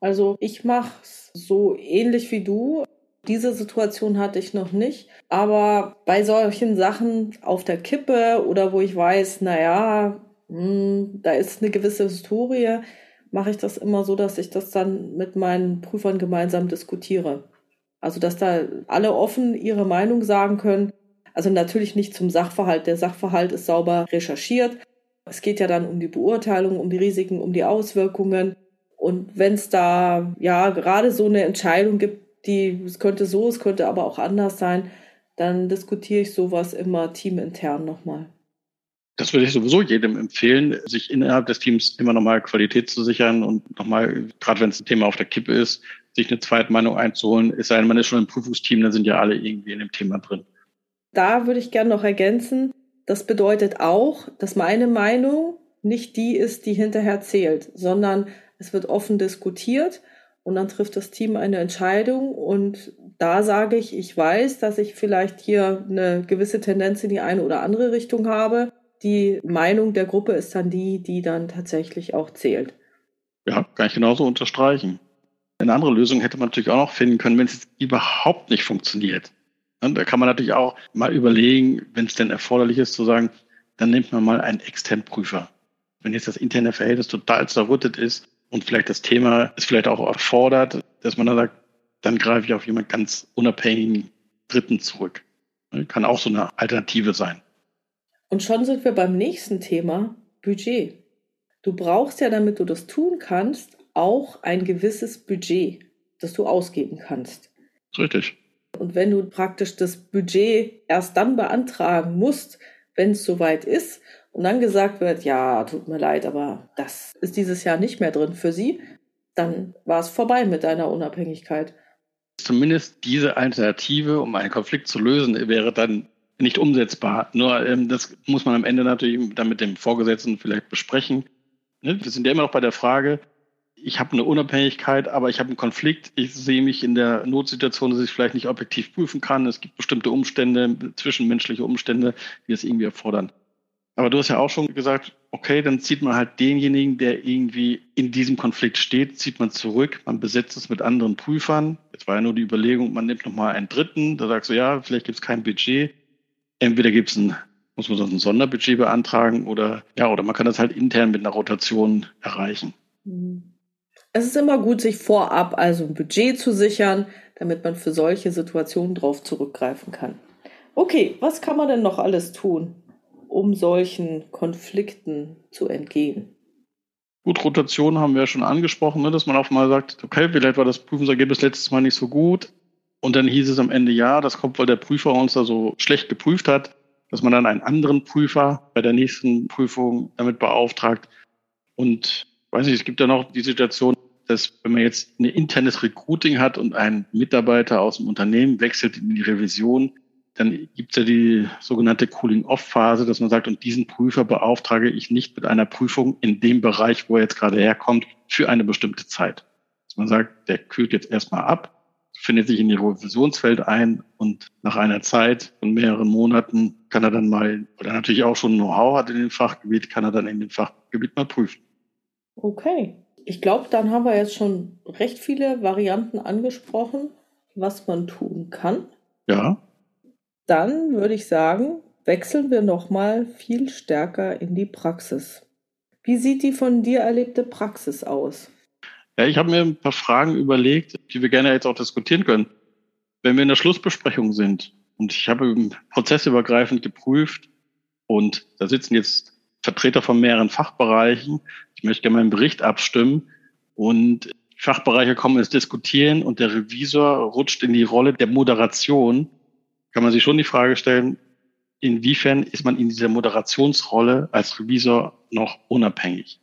[SPEAKER 1] Also ich mache es so ähnlich wie du. Diese Situation hatte ich noch nicht. Aber bei solchen Sachen auf der Kippe oder wo ich weiß, naja, hm, da ist eine gewisse Historie, mache ich das immer so, dass ich das dann mit meinen Prüfern gemeinsam diskutiere. Also, dass da alle offen ihre Meinung sagen können. Also natürlich nicht zum Sachverhalt. Der Sachverhalt ist sauber recherchiert. Es geht ja dann um die Beurteilung, um die Risiken, um die Auswirkungen. Und wenn es da ja gerade so eine Entscheidung gibt, die es könnte so, es könnte aber auch anders sein, dann diskutiere ich sowas immer teamintern nochmal.
[SPEAKER 2] Das würde ich sowieso jedem empfehlen, sich innerhalb des Teams immer nochmal Qualität zu sichern und nochmal, gerade wenn es ein Thema auf der Kippe ist, sich eine zweite Meinung einzuholen. Es sei denn, man ist schon im Prüfungsteam, dann sind ja alle irgendwie in dem Thema drin.
[SPEAKER 1] Da würde ich gerne noch ergänzen, das bedeutet auch, dass meine Meinung nicht die ist, die hinterher zählt, sondern es wird offen diskutiert und dann trifft das Team eine Entscheidung und da sage ich, ich weiß, dass ich vielleicht hier eine gewisse Tendenz in die eine oder andere Richtung habe die Meinung der Gruppe ist dann die, die dann tatsächlich auch zählt.
[SPEAKER 2] Ja, kann ich genauso unterstreichen. Eine andere Lösung hätte man natürlich auch noch finden können, wenn es überhaupt nicht funktioniert. Da kann man natürlich auch mal überlegen, wenn es denn erforderlich ist, zu sagen, dann nimmt man mal einen externen Prüfer. Wenn jetzt das interne Verhältnis total zerrüttet ist und vielleicht das Thema es vielleicht auch erfordert, dass man dann sagt, dann greife ich auf jemand ganz unabhängigen Dritten zurück. Kann auch so eine Alternative sein.
[SPEAKER 1] Und schon sind wir beim nächsten Thema, Budget. Du brauchst ja, damit du das tun kannst, auch ein gewisses Budget, das du ausgeben kannst.
[SPEAKER 2] Richtig.
[SPEAKER 1] Und wenn du praktisch das Budget erst dann beantragen musst, wenn es soweit ist und dann gesagt wird, ja, tut mir leid, aber das ist dieses Jahr nicht mehr drin für sie, dann war es vorbei mit deiner Unabhängigkeit.
[SPEAKER 2] Zumindest diese Alternative, um einen Konflikt zu lösen, wäre dann nicht umsetzbar. Nur ähm, das muss man am Ende natürlich dann mit dem Vorgesetzten vielleicht besprechen. Ne? Wir sind ja immer noch bei der Frage, ich habe eine Unabhängigkeit, aber ich habe einen Konflikt. Ich sehe mich in der Notsituation, dass ich vielleicht nicht objektiv prüfen kann. Es gibt bestimmte Umstände, zwischenmenschliche Umstände, die es irgendwie erfordern. Aber du hast ja auch schon gesagt, okay, dann zieht man halt denjenigen, der irgendwie in diesem Konflikt steht, zieht man zurück, man besetzt es mit anderen Prüfern. Jetzt war ja nur die Überlegung, man nimmt nochmal einen dritten, da sagst du, ja, vielleicht gibt es kein Budget entweder gibt es ein, muss man sonst ein Sonderbudget beantragen oder ja, oder man kann das halt intern mit einer Rotation erreichen.
[SPEAKER 1] Mhm. Es ist immer gut, sich vorab also ein Budget zu sichern, damit man für solche Situationen drauf zurückgreifen kann. Okay, was kann man denn noch alles tun, um solchen Konflikten zu entgehen?
[SPEAKER 2] Gut, Rotation haben wir ja schon angesprochen, ne, dass man auch mal sagt, okay, vielleicht war das Prüfungsergebnis letztes Mal nicht so gut, und dann hieß es am Ende, ja, das kommt, weil der Prüfer uns da so schlecht geprüft hat, dass man dann einen anderen Prüfer bei der nächsten Prüfung damit beauftragt. Und weiß nicht, es gibt ja noch die Situation, dass wenn man jetzt ein internes Recruiting hat und ein Mitarbeiter aus dem Unternehmen wechselt in die Revision, dann gibt es ja die sogenannte Cooling-Off-Phase, dass man sagt, und diesen Prüfer beauftrage ich nicht mit einer Prüfung in dem Bereich, wo er jetzt gerade herkommt, für eine bestimmte Zeit. Dass man sagt, der kühlt jetzt erstmal ab findet sich in ihr Revisionsfeld ein und nach einer Zeit von mehreren Monaten kann er dann mal, oder natürlich auch schon Know-how hat in dem Fachgebiet, kann er dann in dem Fachgebiet mal prüfen.
[SPEAKER 1] Okay. Ich glaube, dann haben wir jetzt schon recht viele Varianten angesprochen, was man tun kann.
[SPEAKER 2] Ja.
[SPEAKER 1] Dann würde ich sagen, wechseln wir nochmal viel stärker in die Praxis. Wie sieht die von dir erlebte Praxis aus?
[SPEAKER 2] Ja, ich habe mir ein paar Fragen überlegt, die wir gerne jetzt auch diskutieren können. Wenn wir in der Schlussbesprechung sind und ich habe prozessübergreifend geprüft und da sitzen jetzt Vertreter von mehreren Fachbereichen, ich möchte gerne meinen Bericht abstimmen und Fachbereiche kommen ins Diskutieren und der Revisor rutscht in die Rolle der Moderation, kann man sich schon die Frage stellen, inwiefern ist man in dieser Moderationsrolle als Revisor noch unabhängig?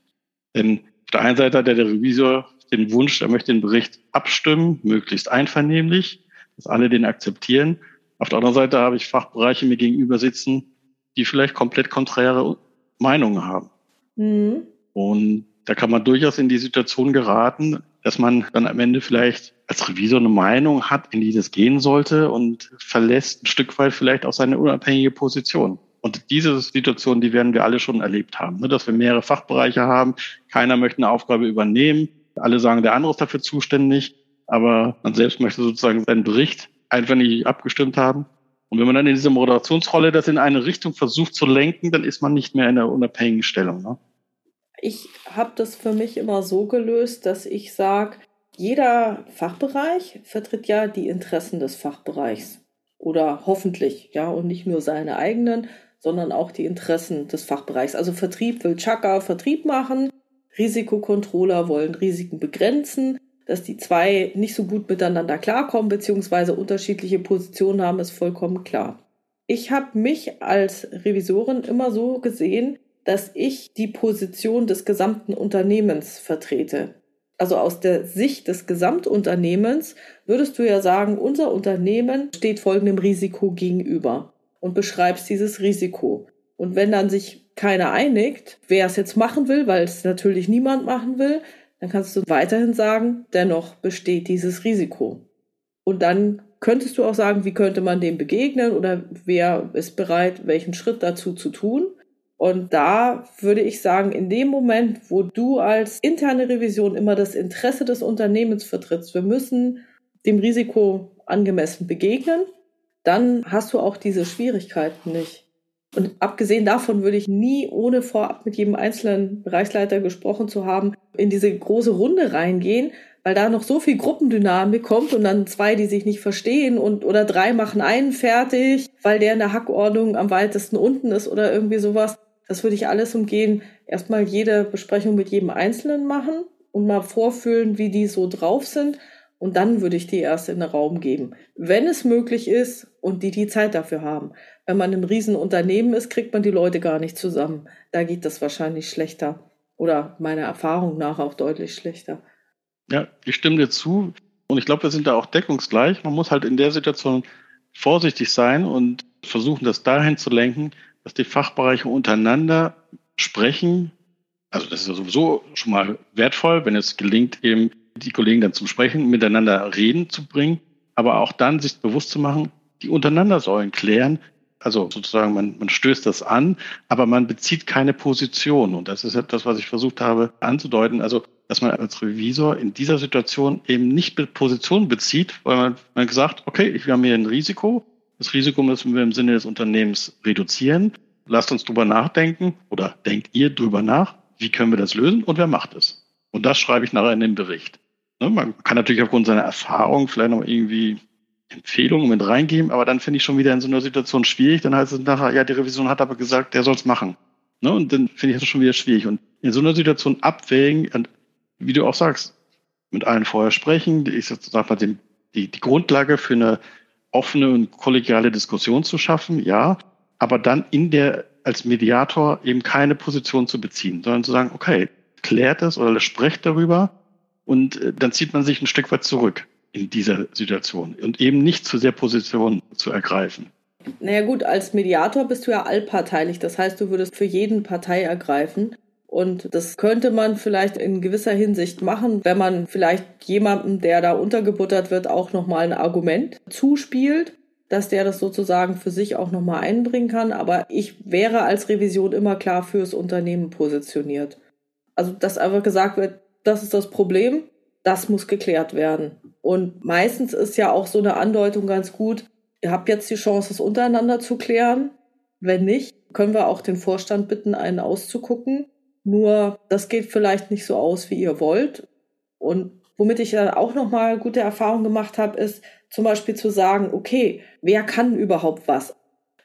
[SPEAKER 2] Denn auf der einen Seite hat der Revisor den Wunsch, er möchte den Bericht abstimmen, möglichst einvernehmlich, dass alle den akzeptieren. Auf der anderen Seite habe ich Fachbereiche mir gegenüber sitzen, die vielleicht komplett konträre Meinungen haben. Mhm. Und da kann man durchaus in die Situation geraten, dass man dann am Ende vielleicht als Revisor eine Meinung hat, in die das gehen sollte und verlässt ein Stück weit vielleicht auch seine unabhängige Position. Und diese Situation, die werden wir alle schon erlebt haben, ne? dass wir mehrere Fachbereiche haben, keiner möchte eine Aufgabe übernehmen, alle sagen, der andere ist dafür zuständig, aber man selbst möchte sozusagen seinen Bericht einfach nicht abgestimmt haben. Und wenn man dann in dieser Moderationsrolle das in eine Richtung versucht zu lenken, dann ist man nicht mehr in einer unabhängigen Stellung. Ne?
[SPEAKER 1] Ich habe das für mich immer so gelöst, dass ich sage, jeder Fachbereich vertritt ja die Interessen des Fachbereichs oder hoffentlich, ja, und nicht nur seine eigenen, sondern auch die Interessen des Fachbereichs. Also Vertrieb will Chaka Vertrieb machen, Risikokontroller wollen Risiken begrenzen. Dass die zwei nicht so gut miteinander klarkommen, beziehungsweise unterschiedliche Positionen haben, ist vollkommen klar. Ich habe mich als Revisorin immer so gesehen, dass ich die Position des gesamten Unternehmens vertrete. Also aus der Sicht des Gesamtunternehmens würdest du ja sagen, unser Unternehmen steht folgendem Risiko gegenüber und beschreibst dieses Risiko. Und wenn dann sich keiner einigt, wer es jetzt machen will, weil es natürlich niemand machen will, dann kannst du weiterhin sagen, dennoch besteht dieses Risiko. Und dann könntest du auch sagen, wie könnte man dem begegnen oder wer ist bereit, welchen Schritt dazu zu tun. Und da würde ich sagen, in dem Moment, wo du als interne Revision immer das Interesse des Unternehmens vertrittst, wir müssen dem Risiko angemessen begegnen, dann hast du auch diese Schwierigkeiten nicht. Und abgesehen davon würde ich nie, ohne vorab mit jedem einzelnen Bereichsleiter gesprochen zu haben, in diese große Runde reingehen, weil da noch so viel Gruppendynamik kommt und dann zwei, die sich nicht verstehen und oder drei machen einen fertig, weil der in der Hackordnung am weitesten unten ist oder irgendwie sowas. Das würde ich alles umgehen. Erstmal jede Besprechung mit jedem Einzelnen machen und mal vorfühlen, wie die so drauf sind. Und dann würde ich die erst in den Raum geben. Wenn es möglich ist und die die Zeit dafür haben. Wenn man im Riesenunternehmen ist, kriegt man die Leute gar nicht zusammen. Da geht das wahrscheinlich schlechter. Oder meiner Erfahrung nach auch deutlich schlechter.
[SPEAKER 2] Ja, ich stimme dir zu. Und ich glaube, wir sind da auch deckungsgleich. Man muss halt in der Situation vorsichtig sein und versuchen, das dahin zu lenken, dass die Fachbereiche untereinander sprechen. Also das ist ja sowieso schon mal wertvoll, wenn es gelingt, eben die Kollegen dann zum Sprechen, miteinander reden zu bringen, aber auch dann sich bewusst zu machen, die untereinander sollen klären. Also sozusagen, man, man stößt das an, aber man bezieht keine Position. Und das ist etwas, was ich versucht habe anzudeuten. Also, dass man als Revisor in dieser Situation eben nicht Position bezieht, weil man, man gesagt, okay, wir haben hier ein Risiko, das Risiko müssen wir im Sinne des Unternehmens reduzieren. Lasst uns drüber nachdenken oder denkt ihr drüber nach, wie können wir das lösen und wer macht es? Und das schreibe ich nachher in den Bericht. Ne, man kann natürlich aufgrund seiner Erfahrung vielleicht noch irgendwie Empfehlungen mit reingeben, aber dann finde ich schon wieder in so einer Situation schwierig. Dann heißt es nachher, ja, die Revision hat aber gesagt, der soll es machen. Ne, und dann finde ich das schon wieder schwierig. Und in so einer Situation abwägen, und wie du auch sagst, mit allen vorher sprechen, ich sag mal, die, die Grundlage für eine offene und kollegiale Diskussion zu schaffen, ja, aber dann in der als Mediator eben keine Position zu beziehen, sondern zu sagen, okay, klärt es oder sprecht darüber und äh, dann zieht man sich ein Stück weit zurück in dieser Situation und eben nicht zu sehr Position zu ergreifen.
[SPEAKER 1] Naja gut, als Mediator bist du ja allparteilich, das heißt, du würdest für jeden Partei ergreifen. Und das könnte man vielleicht in gewisser Hinsicht machen, wenn man vielleicht jemandem, der da untergebuttert wird, auch nochmal ein Argument zuspielt, dass der das sozusagen für sich auch nochmal einbringen kann. Aber ich wäre als Revision immer klar fürs Unternehmen positioniert. Also, dass einfach gesagt wird, das ist das Problem, das muss geklärt werden. Und meistens ist ja auch so eine Andeutung ganz gut, ihr habt jetzt die Chance, es untereinander zu klären. Wenn nicht, können wir auch den Vorstand bitten, einen auszugucken nur das geht vielleicht nicht so aus, wie ihr wollt. Und womit ich dann auch nochmal gute Erfahrungen gemacht habe, ist zum Beispiel zu sagen, okay, wer kann überhaupt was?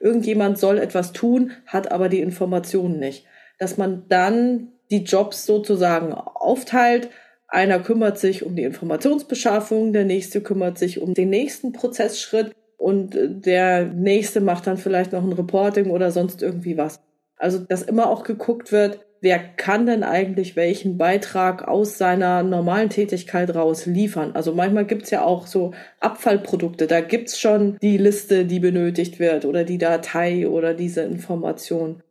[SPEAKER 1] Irgendjemand soll etwas tun, hat aber die Informationen nicht. Dass man dann die Jobs sozusagen aufteilt. Einer kümmert sich um die Informationsbeschaffung, der nächste kümmert sich um den nächsten Prozessschritt und der nächste macht dann vielleicht noch ein Reporting oder sonst irgendwie was. Also, dass immer auch geguckt wird, wer kann denn eigentlich welchen Beitrag aus seiner normalen Tätigkeit raus liefern. Also manchmal gibt's ja auch so Abfallprodukte, da gibt's schon die Liste, die benötigt wird oder die Datei oder diese Information.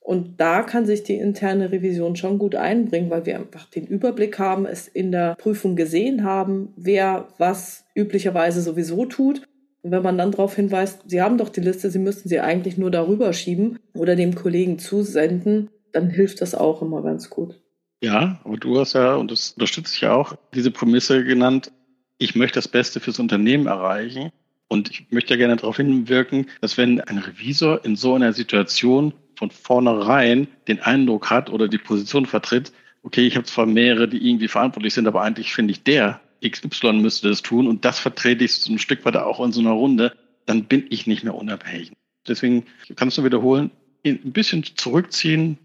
[SPEAKER 1] Und da kann sich die interne Revision schon gut einbringen, weil wir einfach den Überblick haben, es in der Prüfung gesehen haben, wer was üblicherweise sowieso tut. Und wenn man dann darauf hinweist, Sie haben doch die Liste, Sie müssten sie eigentlich nur darüber schieben oder dem Kollegen zusenden, dann hilft das auch immer ganz gut.
[SPEAKER 2] Ja, aber du hast ja, und das unterstütze ich ja auch, diese Prämisse genannt, ich möchte das Beste fürs Unternehmen erreichen. Und ich möchte ja gerne darauf hinwirken, dass wenn ein Revisor in so einer Situation von vornherein den Eindruck hat oder die Position vertritt, okay, ich habe zwar mehrere, die irgendwie verantwortlich sind, aber eigentlich finde ich der XY müsste das tun und das vertrete ich so ein Stück weit auch in so einer Runde, dann bin ich nicht mehr unabhängig. Deswegen kannst du wiederholen, ein bisschen zurückziehen,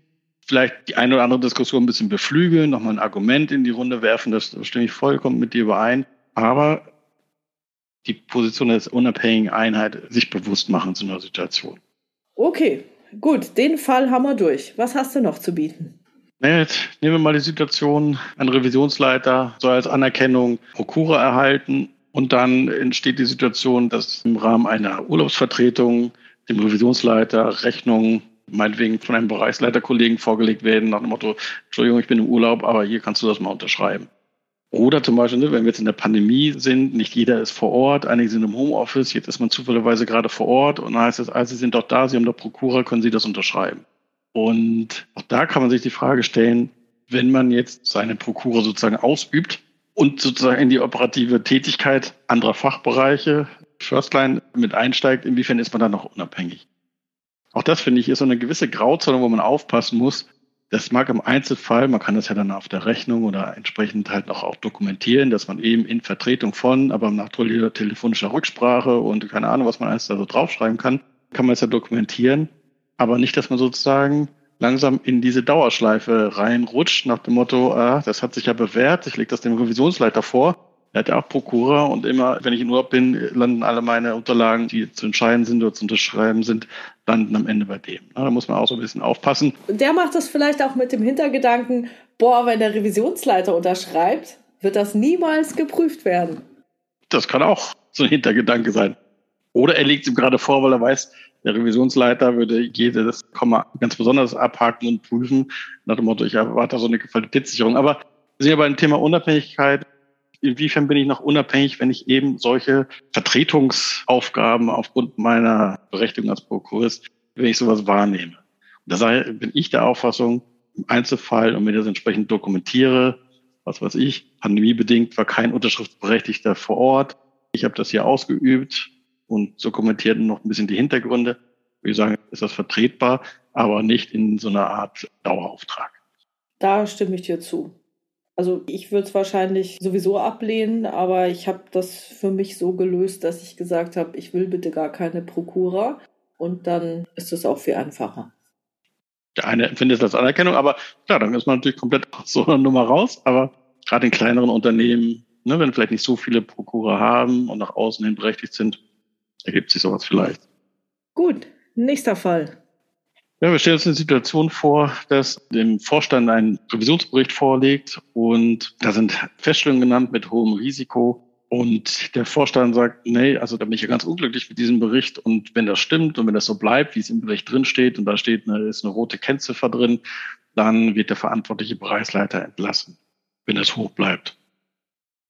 [SPEAKER 2] vielleicht die eine oder andere Diskussion ein bisschen beflügeln, nochmal ein Argument in die Runde werfen, das stimme ich vollkommen mit dir überein. Aber die Position als unabhängigen Einheit sich bewusst machen zu einer Situation.
[SPEAKER 1] Okay, gut, den Fall haben wir durch. Was hast du noch zu bieten?
[SPEAKER 2] Na, jetzt nehmen wir mal die Situation, ein Revisionsleiter soll als Anerkennung Prokura erhalten und dann entsteht die Situation, dass im Rahmen einer Urlaubsvertretung dem Revisionsleiter Rechnungen meinetwegen von einem Bereichsleiterkollegen vorgelegt werden, nach dem Motto, Entschuldigung, ich bin im Urlaub, aber hier kannst du das mal unterschreiben. Oder zum Beispiel, ne, wenn wir jetzt in der Pandemie sind, nicht jeder ist vor Ort, einige sind im Homeoffice, jetzt ist man zufälligerweise gerade vor Ort und dann heißt es, also Sie sind doch da, Sie haben doch Prokura, können Sie das unterschreiben. Und auch da kann man sich die Frage stellen, wenn man jetzt seine Prokura sozusagen ausübt und sozusagen in die operative Tätigkeit anderer Fachbereiche, Firstline mit einsteigt, inwiefern ist man dann noch unabhängig? Auch das finde ich ist so eine gewisse Grauzone, wo man aufpassen muss. Das mag im Einzelfall, man kann das ja dann auf der Rechnung oder entsprechend halt auch, auch dokumentieren, dass man eben in Vertretung von, aber nach telefonischer Rücksprache und keine Ahnung, was man alles da so draufschreiben kann, kann man es ja dokumentieren. Aber nicht, dass man sozusagen langsam in diese Dauerschleife reinrutscht, nach dem Motto, ah, das hat sich ja bewährt, ich lege das dem Revisionsleiter vor er hat ja auch Prokura und immer, wenn ich in Urlaub bin, landen alle meine Unterlagen, die zu entscheiden sind oder zu unterschreiben sind, landen am Ende bei dem. Da muss man auch so ein bisschen aufpassen.
[SPEAKER 1] Der macht das vielleicht auch mit dem Hintergedanken, boah, wenn der Revisionsleiter unterschreibt, wird das niemals geprüft werden.
[SPEAKER 2] Das kann auch so ein Hintergedanke sein. Oder er legt es ihm gerade vor, weil er weiß, der Revisionsleiter würde jedes Komma ganz besonders abhaken und prüfen, nach dem Motto, ich erwarte so eine Qualitätssicherung. Aber wir sind ja beim Thema Unabhängigkeit inwiefern bin ich noch unabhängig, wenn ich eben solche Vertretungsaufgaben aufgrund meiner Berechtigung als Prokurist, wenn ich sowas wahrnehme. Und da bin ich der Auffassung, im Einzelfall und ich das entsprechend dokumentiere, was weiß ich, pandemiebedingt war kein Unterschriftsberechtigter vor Ort. Ich habe das hier ausgeübt und dokumentiert noch ein bisschen die Hintergründe. Würde sagen, ist das vertretbar, aber nicht in so einer Art Dauerauftrag.
[SPEAKER 1] Da stimme ich dir zu. Also ich würde es wahrscheinlich sowieso ablehnen, aber ich habe das für mich so gelöst, dass ich gesagt habe, ich will bitte gar keine Prokura und dann ist es auch viel einfacher.
[SPEAKER 2] Der eine empfindet das als Anerkennung, aber klar, dann ist man natürlich komplett [laughs] aus so einer Nummer raus, aber gerade in kleineren Unternehmen, ne, wenn vielleicht nicht so viele Prokura haben und nach außen hin berechtigt sind, ergibt sich sowas vielleicht.
[SPEAKER 1] Gut, nächster Fall.
[SPEAKER 2] Ja, wir stellen uns eine Situation vor, dass dem Vorstand ein Revisionsbericht vorliegt und da sind Feststellungen genannt mit hohem Risiko. Und der Vorstand sagt, nee, also da bin ich ja ganz unglücklich mit diesem Bericht. Und wenn das stimmt und wenn das so bleibt, wie es im Bericht drin steht, und da steht eine, ist eine rote Kennziffer drin, dann wird der verantwortliche Bereichsleiter entlassen, wenn das hoch bleibt.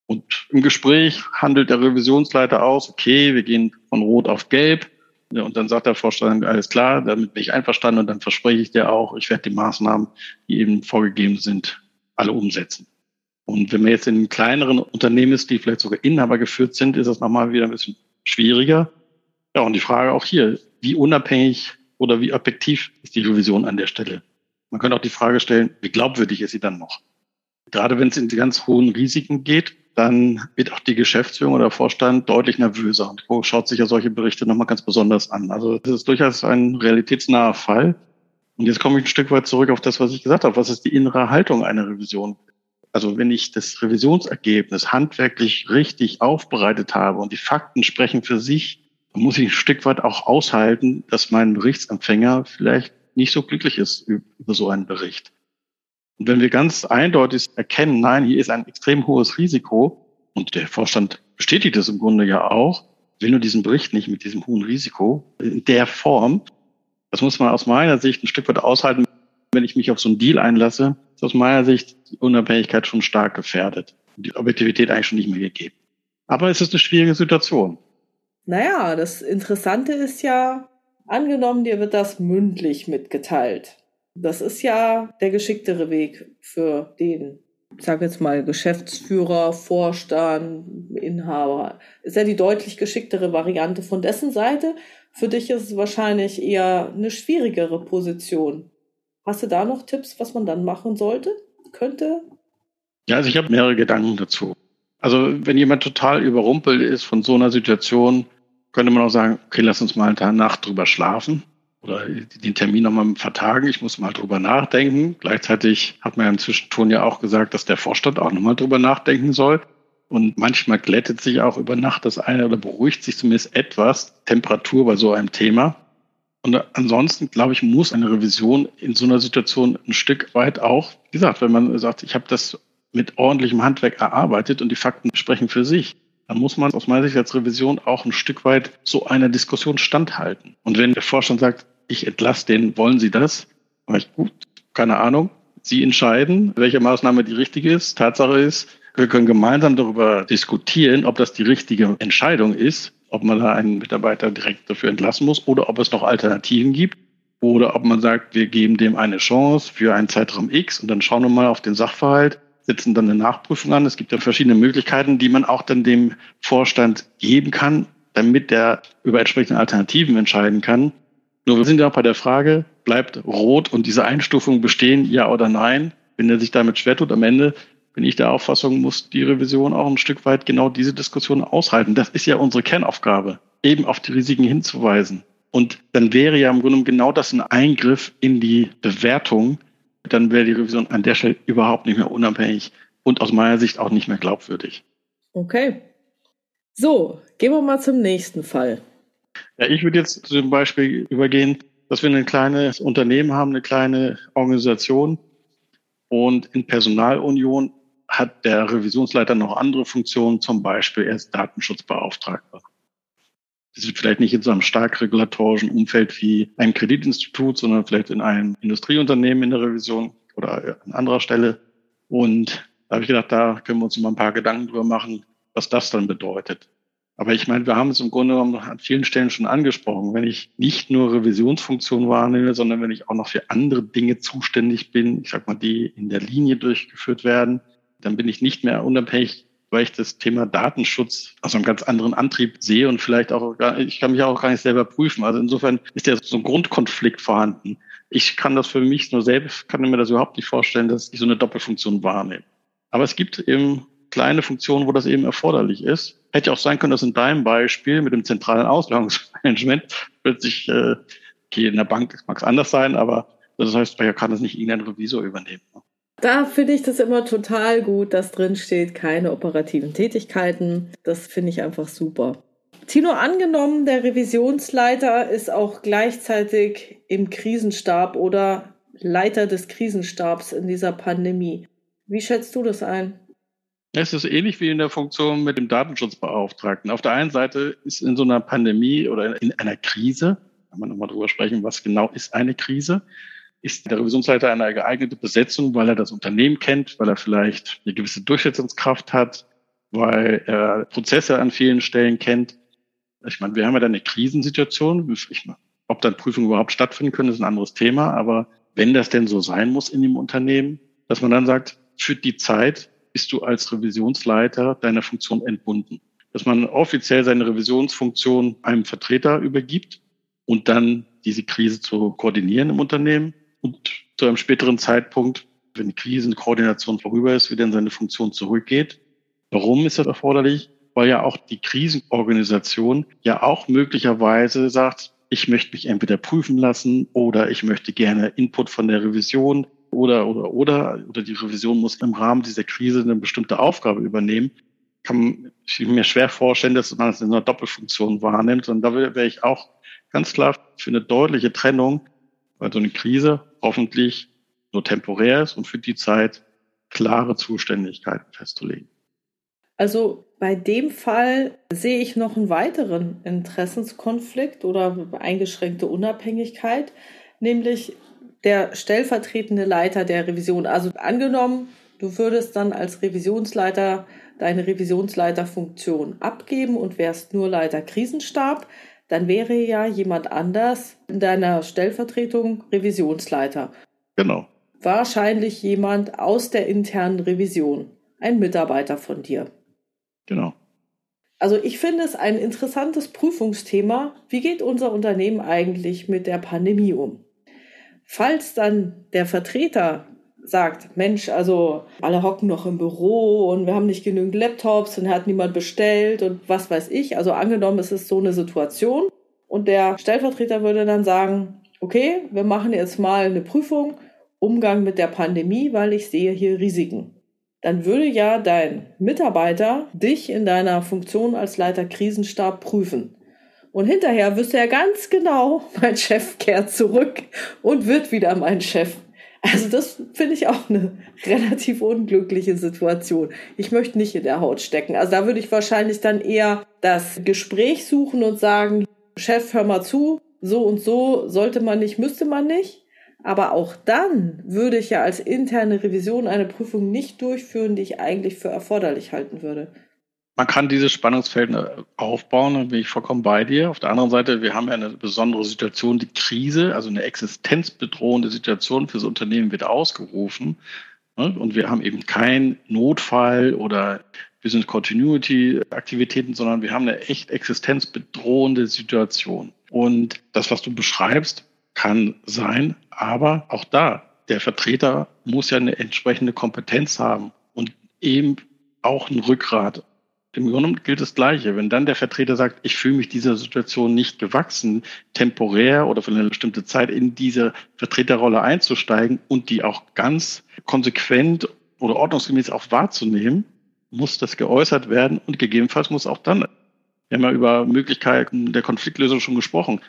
[SPEAKER 2] Und im Gespräch handelt der Revisionsleiter aus, okay, wir gehen von rot auf gelb. Und dann sagt der Vorstand, alles klar, damit bin ich einverstanden und dann verspreche ich dir auch, ich werde die Maßnahmen, die eben vorgegeben sind, alle umsetzen. Und wenn man jetzt in kleineren Unternehmen ist, die vielleicht sogar Inhaber geführt sind, ist das nochmal wieder ein bisschen schwieriger. Ja, und die Frage auch hier, wie unabhängig oder wie objektiv ist die Revision an der Stelle? Man könnte auch die Frage stellen, wie glaubwürdig ist sie dann noch? Gerade wenn es in die ganz hohen Risiken geht, dann wird auch die Geschäftsführung oder Vorstand deutlich nervöser und schaut sich ja solche Berichte nochmal ganz besonders an. Also das ist durchaus ein realitätsnaher Fall. Und jetzt komme ich ein Stück weit zurück auf das, was ich gesagt habe. Was ist die innere Haltung einer Revision? Also wenn ich das Revisionsergebnis handwerklich richtig aufbereitet habe und die Fakten sprechen für sich, dann muss ich ein Stück weit auch aushalten, dass mein Berichtsempfänger vielleicht nicht so glücklich ist über so einen Bericht. Und wenn wir ganz eindeutig erkennen, nein, hier ist ein extrem hohes Risiko, und der Vorstand bestätigt das im Grunde ja auch, wenn du diesen Bericht nicht mit diesem hohen Risiko in der Form, das muss man aus meiner Sicht ein Stück weit aushalten, wenn ich mich auf so einen Deal einlasse, ist aus meiner Sicht die Unabhängigkeit schon stark gefährdet die Objektivität eigentlich schon nicht mehr gegeben. Aber es ist eine schwierige Situation.
[SPEAKER 1] Naja, das Interessante ist ja, angenommen, dir wird das mündlich mitgeteilt. Das ist ja der geschicktere Weg für den, ich sage jetzt mal, Geschäftsführer, Vorstand, Inhaber. Ist ja die deutlich geschicktere Variante von dessen Seite. Für dich ist es wahrscheinlich eher eine schwierigere Position. Hast du da noch Tipps, was man dann machen sollte? Könnte?
[SPEAKER 2] Ja, also ich habe mehrere Gedanken dazu. Also wenn jemand total überrumpelt ist von so einer Situation, könnte man auch sagen, okay, lass uns mal eine Nacht drüber schlafen oder den Termin nochmal vertagen. Ich muss mal drüber nachdenken. Gleichzeitig hat man ja im Zwischenton ja auch gesagt, dass der Vorstand auch nochmal drüber nachdenken soll. Und manchmal glättet sich auch über Nacht das eine oder beruhigt sich zumindest etwas Temperatur bei so einem Thema. Und ansonsten, glaube ich, muss eine Revision in so einer Situation ein Stück weit auch, wie gesagt, wenn man sagt, ich habe das mit ordentlichem Handwerk erarbeitet und die Fakten sprechen für sich, dann muss man aus meiner Sicht als Revision auch ein Stück weit so einer Diskussion standhalten. Und wenn der Vorstand sagt, ich entlasse den, wollen Sie das? Ich, gut, keine Ahnung. Sie entscheiden, welche Maßnahme die richtige ist. Tatsache ist, wir können gemeinsam darüber diskutieren, ob das die richtige Entscheidung ist, ob man da einen Mitarbeiter direkt dafür entlassen muss oder ob es noch Alternativen gibt oder ob man sagt, wir geben dem eine Chance für einen Zeitraum X und dann schauen wir mal auf den Sachverhalt setzen dann eine Nachprüfung an. Es gibt ja verschiedene Möglichkeiten, die man auch dann dem Vorstand geben kann, damit der über entsprechende Alternativen entscheiden kann. Nur wir sind ja auch bei der Frage, bleibt Rot und diese Einstufung bestehen, ja oder nein? Wenn er sich damit schwer tut, am Ende bin ich der Auffassung, muss die Revision auch ein Stück weit genau diese Diskussion aushalten. Das ist ja unsere Kernaufgabe, eben auf die Risiken hinzuweisen. Und dann wäre ja im Grunde genau das ein Eingriff in die Bewertung dann wäre die Revision an der Stelle überhaupt nicht mehr unabhängig und aus meiner Sicht auch nicht mehr glaubwürdig.
[SPEAKER 1] Okay. So, gehen wir mal zum nächsten Fall.
[SPEAKER 2] Ja, ich würde jetzt zu dem Beispiel übergehen, dass wir ein kleines Unternehmen haben, eine kleine Organisation und in Personalunion hat der Revisionsleiter noch andere Funktionen, zum Beispiel er ist Datenschutzbeauftragter. Das ist vielleicht nicht in so einem stark regulatorischen Umfeld wie einem Kreditinstitut, sondern vielleicht in einem Industrieunternehmen in der Revision oder an anderer Stelle. Und da habe ich gedacht, da können wir uns mal ein paar Gedanken drüber machen, was das dann bedeutet. Aber ich meine, wir haben es im Grunde genommen an vielen Stellen schon angesprochen. Wenn ich nicht nur Revisionsfunktion wahrnehme, sondern wenn ich auch noch für andere Dinge zuständig bin, ich sag mal, die in der Linie durchgeführt werden, dann bin ich nicht mehr unabhängig weil ich das Thema Datenschutz aus einem ganz anderen Antrieb sehe und vielleicht auch, gar, ich kann mich auch gar nicht selber prüfen. Also insofern ist ja so ein Grundkonflikt vorhanden. Ich kann das für mich nur selbst, kann mir das überhaupt nicht vorstellen, dass ich so eine Doppelfunktion wahrnehme. Aber es gibt eben kleine Funktionen, wo das eben erforderlich ist. Hätte auch sein können, dass in deinem Beispiel mit dem zentralen Auslagerungsmanagement [laughs] plötzlich, äh, okay, in der Bank mag es anders sein, aber das heißt, man kann das nicht irgendein Revisor übernehmen.
[SPEAKER 1] Da finde ich das immer total gut, dass drin steht, keine operativen Tätigkeiten. Das finde ich einfach super. Tino, angenommen, der Revisionsleiter ist auch gleichzeitig im Krisenstab oder Leiter des Krisenstabs in dieser Pandemie. Wie schätzt du das ein?
[SPEAKER 2] Es ist ähnlich wie in der Funktion mit dem Datenschutzbeauftragten. Auf der einen Seite ist in so einer Pandemie oder in einer Krise, kann man nochmal drüber sprechen, was genau ist eine Krise, ist der Revisionsleiter eine geeignete Besetzung, weil er das Unternehmen kennt, weil er vielleicht eine gewisse Durchsetzungskraft hat, weil er Prozesse an vielen Stellen kennt. Ich meine, wir haben ja da eine Krisensituation. Ich, ob dann Prüfungen überhaupt stattfinden können, ist ein anderes Thema. Aber wenn das denn so sein muss in dem Unternehmen, dass man dann sagt, für die Zeit bist du als Revisionsleiter deiner Funktion entbunden. Dass man offiziell seine Revisionsfunktion einem Vertreter übergibt und dann diese Krise zu koordinieren im Unternehmen und zu einem späteren Zeitpunkt, wenn die Krisenkoordination vorüber ist, wieder in seine Funktion zurückgeht. Warum ist das erforderlich? Weil ja auch die Krisenorganisation ja auch möglicherweise sagt, ich möchte mich entweder prüfen lassen oder ich möchte gerne Input von der Revision oder, oder, oder, oder die Revision muss im Rahmen dieser Krise eine bestimmte Aufgabe übernehmen. kann ich mir schwer vorstellen, dass man das in einer Doppelfunktion wahrnimmt. Und da wäre ich auch ganz klar für eine deutliche Trennung, weil so eine Krise hoffentlich nur temporär ist und für die Zeit klare Zuständigkeiten festzulegen.
[SPEAKER 1] Also bei dem Fall sehe ich noch einen weiteren Interessenskonflikt oder eingeschränkte Unabhängigkeit, nämlich der stellvertretende Leiter der Revision. Also angenommen, du würdest dann als Revisionsleiter deine Revisionsleiterfunktion abgeben und wärst nur Leiter Krisenstab, dann wäre ja jemand anders in deiner Stellvertretung Revisionsleiter.
[SPEAKER 2] Genau.
[SPEAKER 1] Wahrscheinlich jemand aus der internen Revision, ein Mitarbeiter von dir.
[SPEAKER 2] Genau.
[SPEAKER 1] Also ich finde es ein interessantes Prüfungsthema. Wie geht unser Unternehmen eigentlich mit der Pandemie um? Falls dann der Vertreter sagt, Mensch, also alle hocken noch im Büro und wir haben nicht genügend Laptops und hat niemand bestellt und was weiß ich. Also angenommen, es ist so eine Situation und der Stellvertreter würde dann sagen, okay, wir machen jetzt mal eine Prüfung, Umgang mit der Pandemie, weil ich sehe hier Risiken. Dann würde ja dein Mitarbeiter dich in deiner Funktion als Leiter Krisenstab prüfen. Und hinterher wüsste er ganz genau, [laughs] mein Chef kehrt zurück und wird wieder mein Chef. Also das finde ich auch eine relativ unglückliche Situation. Ich möchte nicht in der Haut stecken. Also da würde ich wahrscheinlich dann eher das Gespräch suchen und sagen, Chef, hör mal zu, so und so sollte man nicht, müsste man nicht. Aber auch dann würde ich ja als interne Revision eine Prüfung nicht durchführen, die ich eigentlich für erforderlich halten würde.
[SPEAKER 2] Man kann dieses Spannungsfeld äh, aufbauen, da bin ich vollkommen bei dir. Auf der anderen Seite, wir haben ja eine besondere Situation, die Krise, also eine existenzbedrohende Situation für das Unternehmen wird ausgerufen. Ne? Und wir haben eben keinen Notfall oder Business Continuity Aktivitäten, sondern wir haben eine echt existenzbedrohende Situation. Und das, was du beschreibst, kann sein, aber auch da, der Vertreter muss ja eine entsprechende Kompetenz haben und eben auch ein Rückgrat im Grunde gilt das Gleiche. Wenn dann der Vertreter sagt, ich fühle mich dieser Situation nicht gewachsen, temporär oder für eine bestimmte Zeit in diese Vertreterrolle einzusteigen und die auch ganz konsequent oder ordnungsgemäß auch wahrzunehmen, muss das geäußert werden und gegebenenfalls muss auch dann, wir haben ja über Möglichkeiten der Konfliktlösung schon gesprochen,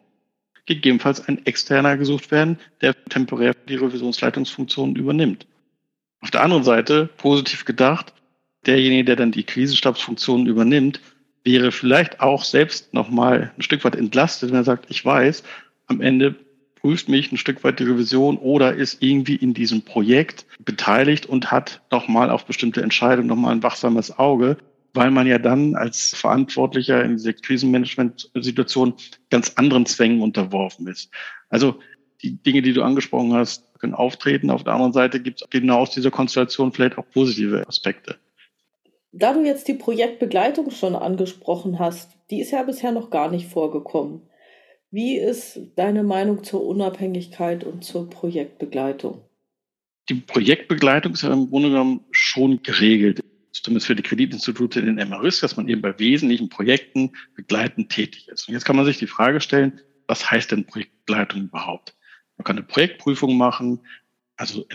[SPEAKER 2] gegebenenfalls ein externer gesucht werden, der temporär die Revisionsleitungsfunktion übernimmt. Auf der anderen Seite, positiv gedacht, derjenige, der dann die Krisenstabsfunktion übernimmt, wäre vielleicht auch selbst nochmal ein Stück weit entlastet, wenn er sagt, ich weiß, am Ende prüft mich ein Stück weit die Revision oder ist irgendwie in diesem Projekt beteiligt und hat nochmal auf bestimmte Entscheidungen nochmal ein wachsames Auge, weil man ja dann als Verantwortlicher in dieser Krisenmanagement-Situation ganz anderen Zwängen unterworfen ist. Also die Dinge, die du angesprochen hast, können auftreten. Auf der anderen Seite gibt es genau aus dieser Konstellation vielleicht auch positive Aspekte.
[SPEAKER 1] Da du jetzt die Projektbegleitung schon angesprochen hast, die ist ja bisher noch gar nicht vorgekommen. Wie ist deine Meinung zur Unabhängigkeit und zur Projektbegleitung?
[SPEAKER 2] Die Projektbegleitung ist ja im Grunde genommen schon geregelt, zumindest für die Kreditinstitute in den MRIS, dass man eben bei wesentlichen Projekten begleitend tätig ist. Und jetzt kann man sich die Frage stellen, was heißt denn Projektbegleitung überhaupt? Man kann eine Projektprüfung machen, also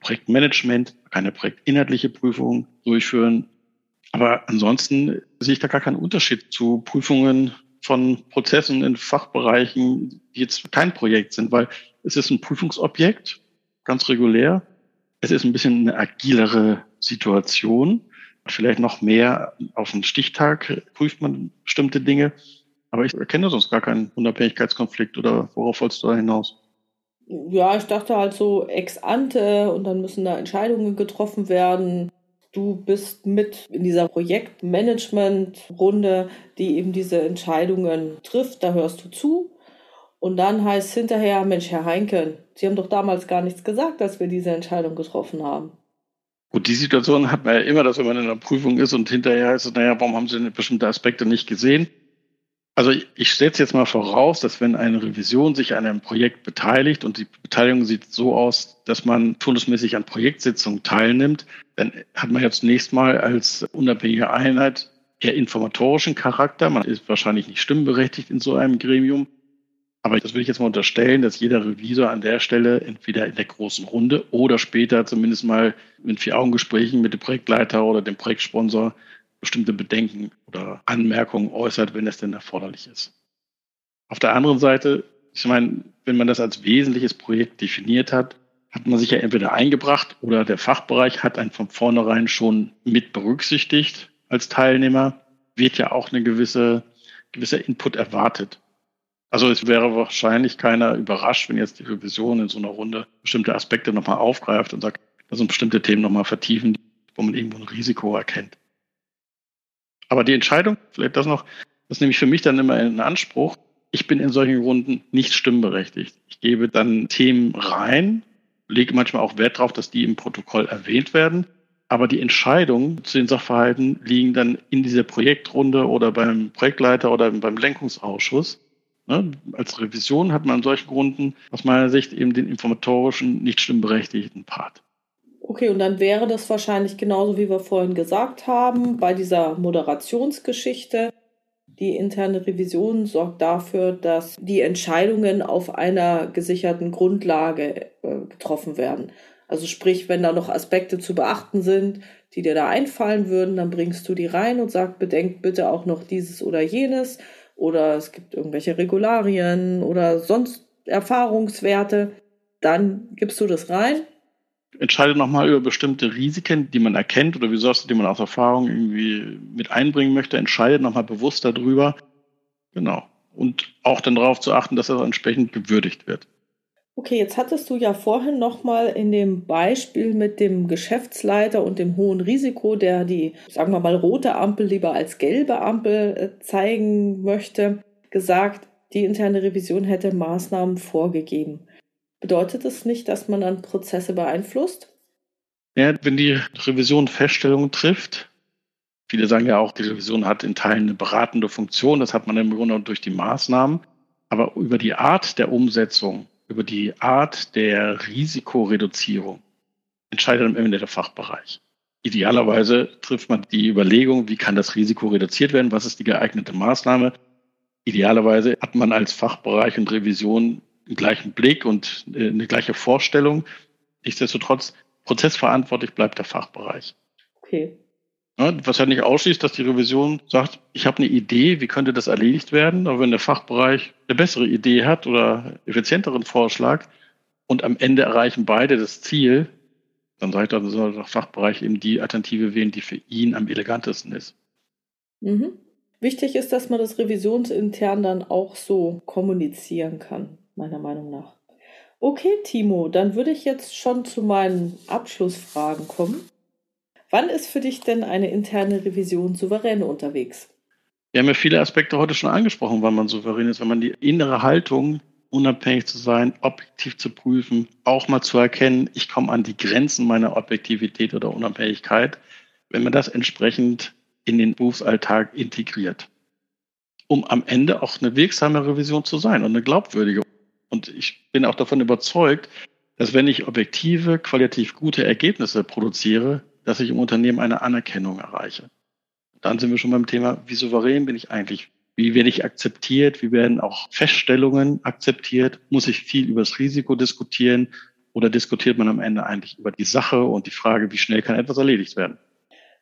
[SPEAKER 2] Projektmanagement, man kann eine projektinhaltliche Prüfung durchführen, aber ansonsten sehe ich da gar keinen Unterschied zu Prüfungen von Prozessen in Fachbereichen, die jetzt kein Projekt sind, weil es ist ein Prüfungsobjekt, ganz regulär. Es ist ein bisschen eine agilere Situation. Vielleicht noch mehr auf den Stichtag prüft man bestimmte Dinge. Aber ich erkenne sonst gar keinen Unabhängigkeitskonflikt oder worauf wolltest du da hinaus?
[SPEAKER 1] Ja, ich dachte halt so ex ante und dann müssen da Entscheidungen getroffen werden. Du bist mit in dieser Projektmanagement-Runde, die eben diese Entscheidungen trifft. Da hörst du zu. Und dann heißt hinterher, Mensch, Herr Heinken, Sie haben doch damals gar nichts gesagt, dass wir diese Entscheidung getroffen haben.
[SPEAKER 2] Gut, die Situation hat man ja immer, dass wenn man in einer Prüfung ist und hinterher heißt es, naja, warum haben Sie bestimmte Aspekte nicht gesehen? Also ich setze jetzt mal voraus, dass wenn eine Revision sich an einem Projekt beteiligt und die Beteiligung sieht so aus, dass man turnusmäßig an Projektsitzungen teilnimmt, dann hat man ja zunächst mal als unabhängige Einheit eher informatorischen Charakter. Man ist wahrscheinlich nicht stimmberechtigt in so einem Gremium. Aber das will ich jetzt mal unterstellen, dass jeder Revisor an der Stelle entweder in der großen Runde oder später zumindest mal in Vier-Augen-Gesprächen mit dem Projektleiter oder dem Projektsponsor bestimmte Bedenken oder Anmerkungen äußert, wenn es denn erforderlich ist. Auf der anderen Seite, ich meine, wenn man das als wesentliches Projekt definiert hat, hat man sich ja entweder eingebracht oder der Fachbereich hat einen von vornherein schon mit berücksichtigt als Teilnehmer, wird ja auch eine gewisse, gewisser Input erwartet. Also es wäre wahrscheinlich keiner überrascht, wenn jetzt die Revision in so einer Runde bestimmte Aspekte nochmal aufgreift und sagt, dass uns bestimmte Themen nochmal vertiefen, wo man irgendwo ein Risiko erkennt. Aber die Entscheidung, vielleicht das noch, das nehme ich für mich dann immer in Anspruch. Ich bin in solchen Runden nicht stimmberechtigt. Ich gebe dann Themen rein, lege manchmal auch Wert darauf, dass die im Protokoll erwähnt werden. Aber die Entscheidungen zu den Sachverhalten liegen dann in dieser Projektrunde oder beim Projektleiter oder beim Lenkungsausschuss. Ne? Als Revision hat man an solchen Gründen aus meiner Sicht eben den informatorischen, nicht stimmberechtigten Part.
[SPEAKER 1] Okay, und dann wäre das wahrscheinlich genauso, wie wir vorhin gesagt haben, bei dieser Moderationsgeschichte. Die interne Revision sorgt dafür, dass die Entscheidungen auf einer gesicherten Grundlage äh, getroffen werden. Also sprich, wenn da noch Aspekte zu beachten sind, die dir da einfallen würden, dann bringst du die rein und sagst, bedenkt bitte auch noch dieses oder jenes. Oder es gibt irgendwelche Regularien oder sonst Erfahrungswerte. Dann gibst du das rein
[SPEAKER 2] entscheidet nochmal über bestimmte Risiken, die man erkennt oder du, die man aus Erfahrung irgendwie mit einbringen möchte, entscheidet nochmal bewusst darüber. Genau. Und auch dann darauf zu achten, dass er entsprechend gewürdigt wird.
[SPEAKER 1] Okay, jetzt hattest du ja vorhin nochmal in dem Beispiel mit dem Geschäftsleiter und dem hohen Risiko, der die, sagen wir mal, rote Ampel lieber als gelbe Ampel äh, zeigen möchte, gesagt, die interne Revision hätte Maßnahmen vorgegeben. Bedeutet das nicht, dass man dann Prozesse beeinflusst?
[SPEAKER 2] Ja, wenn die Revision Feststellungen trifft, viele sagen ja auch, die Revision hat in Teilen eine beratende Funktion, das hat man im Grunde durch die Maßnahmen, aber über die Art der Umsetzung, über die Art der Risikoreduzierung entscheidet am Ende der Fachbereich. Idealerweise trifft man die Überlegung, wie kann das Risiko reduziert werden, was ist die geeignete Maßnahme. Idealerweise hat man als Fachbereich und Revision gleichen Blick und äh, eine gleiche Vorstellung. Nichtsdestotrotz, prozessverantwortlich bleibt der Fachbereich.
[SPEAKER 1] Okay.
[SPEAKER 2] Ja, was ja nicht ausschließt, dass die Revision sagt, ich habe eine Idee, wie könnte das erledigt werden, aber wenn der Fachbereich eine bessere Idee hat oder effizienteren Vorschlag und am Ende erreichen beide das Ziel, dann sagt er, soll der Fachbereich eben die Alternative wählen, die für ihn am elegantesten ist.
[SPEAKER 1] Mhm. Wichtig ist, dass man das revisionsintern dann auch so kommunizieren kann meiner Meinung nach. Okay, Timo, dann würde ich jetzt schon zu meinen Abschlussfragen kommen. Wann ist für dich denn eine interne Revision souverän unterwegs?
[SPEAKER 2] Wir haben ja viele Aspekte heute schon angesprochen, wann man souverän ist, wenn man die innere Haltung, unabhängig zu sein, objektiv zu prüfen, auch mal zu erkennen, ich komme an die Grenzen meiner Objektivität oder Unabhängigkeit, wenn man das entsprechend in den Berufsalltag integriert, um am Ende auch eine wirksame Revision zu sein und eine glaubwürdige. Und ich bin auch davon überzeugt, dass wenn ich objektive, qualitativ gute Ergebnisse produziere, dass ich im Unternehmen eine Anerkennung erreiche. Dann sind wir schon beim Thema, wie souverän bin ich eigentlich? Wie werde ich akzeptiert? Wie werden auch Feststellungen akzeptiert? Muss ich viel über das Risiko diskutieren? Oder diskutiert man am Ende eigentlich über die Sache und die Frage, wie schnell kann etwas erledigt werden?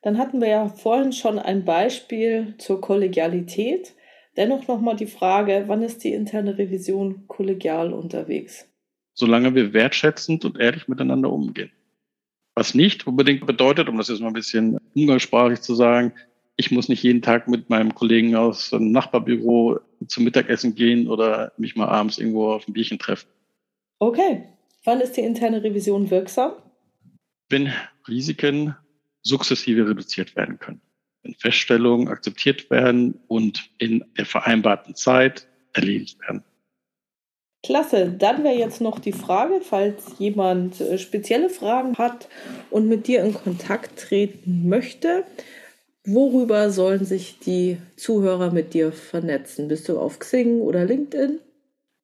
[SPEAKER 1] Dann hatten wir ja vorhin schon ein Beispiel zur Kollegialität. Dennoch nochmal die Frage, wann ist die interne Revision kollegial unterwegs?
[SPEAKER 2] Solange wir wertschätzend und ehrlich miteinander umgehen. Was nicht unbedingt bedeutet, um das jetzt mal ein bisschen umgangssprachlich zu sagen, ich muss nicht jeden Tag mit meinem Kollegen aus dem Nachbarbüro zum Mittagessen gehen oder mich mal abends irgendwo auf ein Bierchen treffen.
[SPEAKER 1] Okay. Wann ist die interne Revision wirksam?
[SPEAKER 2] Wenn Risiken sukzessive reduziert werden können wenn Feststellungen akzeptiert werden und in der vereinbarten Zeit erledigt werden.
[SPEAKER 1] Klasse, dann wäre jetzt noch die Frage, falls jemand äh, spezielle Fragen hat und mit dir in Kontakt treten möchte, worüber sollen sich die Zuhörer mit dir vernetzen? Bist du auf Xing oder LinkedIn?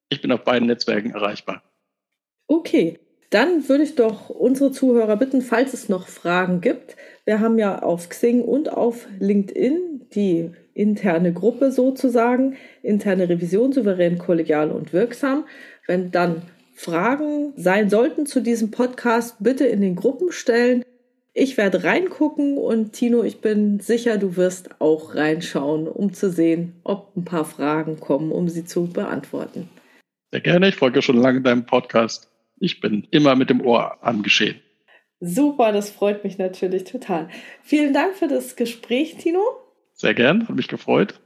[SPEAKER 2] Ich bin auf beiden Netzwerken erreichbar.
[SPEAKER 1] Okay, dann würde ich doch unsere Zuhörer bitten, falls es noch Fragen gibt. Wir haben ja auf Xing und auf LinkedIn die interne Gruppe sozusagen, interne Revision, souverän, kollegial und wirksam. Wenn dann Fragen sein sollten zu diesem Podcast, bitte in den Gruppen stellen. Ich werde reingucken und Tino, ich bin sicher, du wirst auch reinschauen, um zu sehen, ob ein paar Fragen kommen, um sie zu beantworten.
[SPEAKER 2] Sehr gerne. Ich folge schon lange deinem Podcast. Ich bin immer mit dem Ohr am Geschehen.
[SPEAKER 1] Super, das freut mich natürlich total. Vielen Dank für das Gespräch, Tino.
[SPEAKER 2] Sehr gern, hat mich gefreut.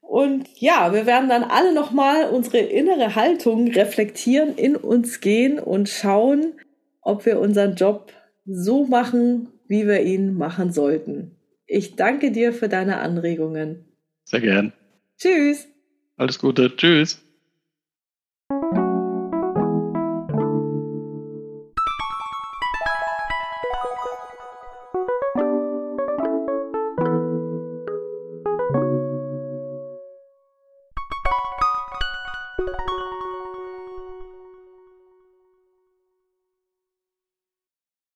[SPEAKER 1] Und ja, wir werden dann alle nochmal unsere innere Haltung reflektieren, in uns gehen und schauen, ob wir unseren Job so machen, wie wir ihn machen sollten. Ich danke dir für deine Anregungen.
[SPEAKER 2] Sehr gern.
[SPEAKER 1] Tschüss.
[SPEAKER 2] Alles Gute. Tschüss.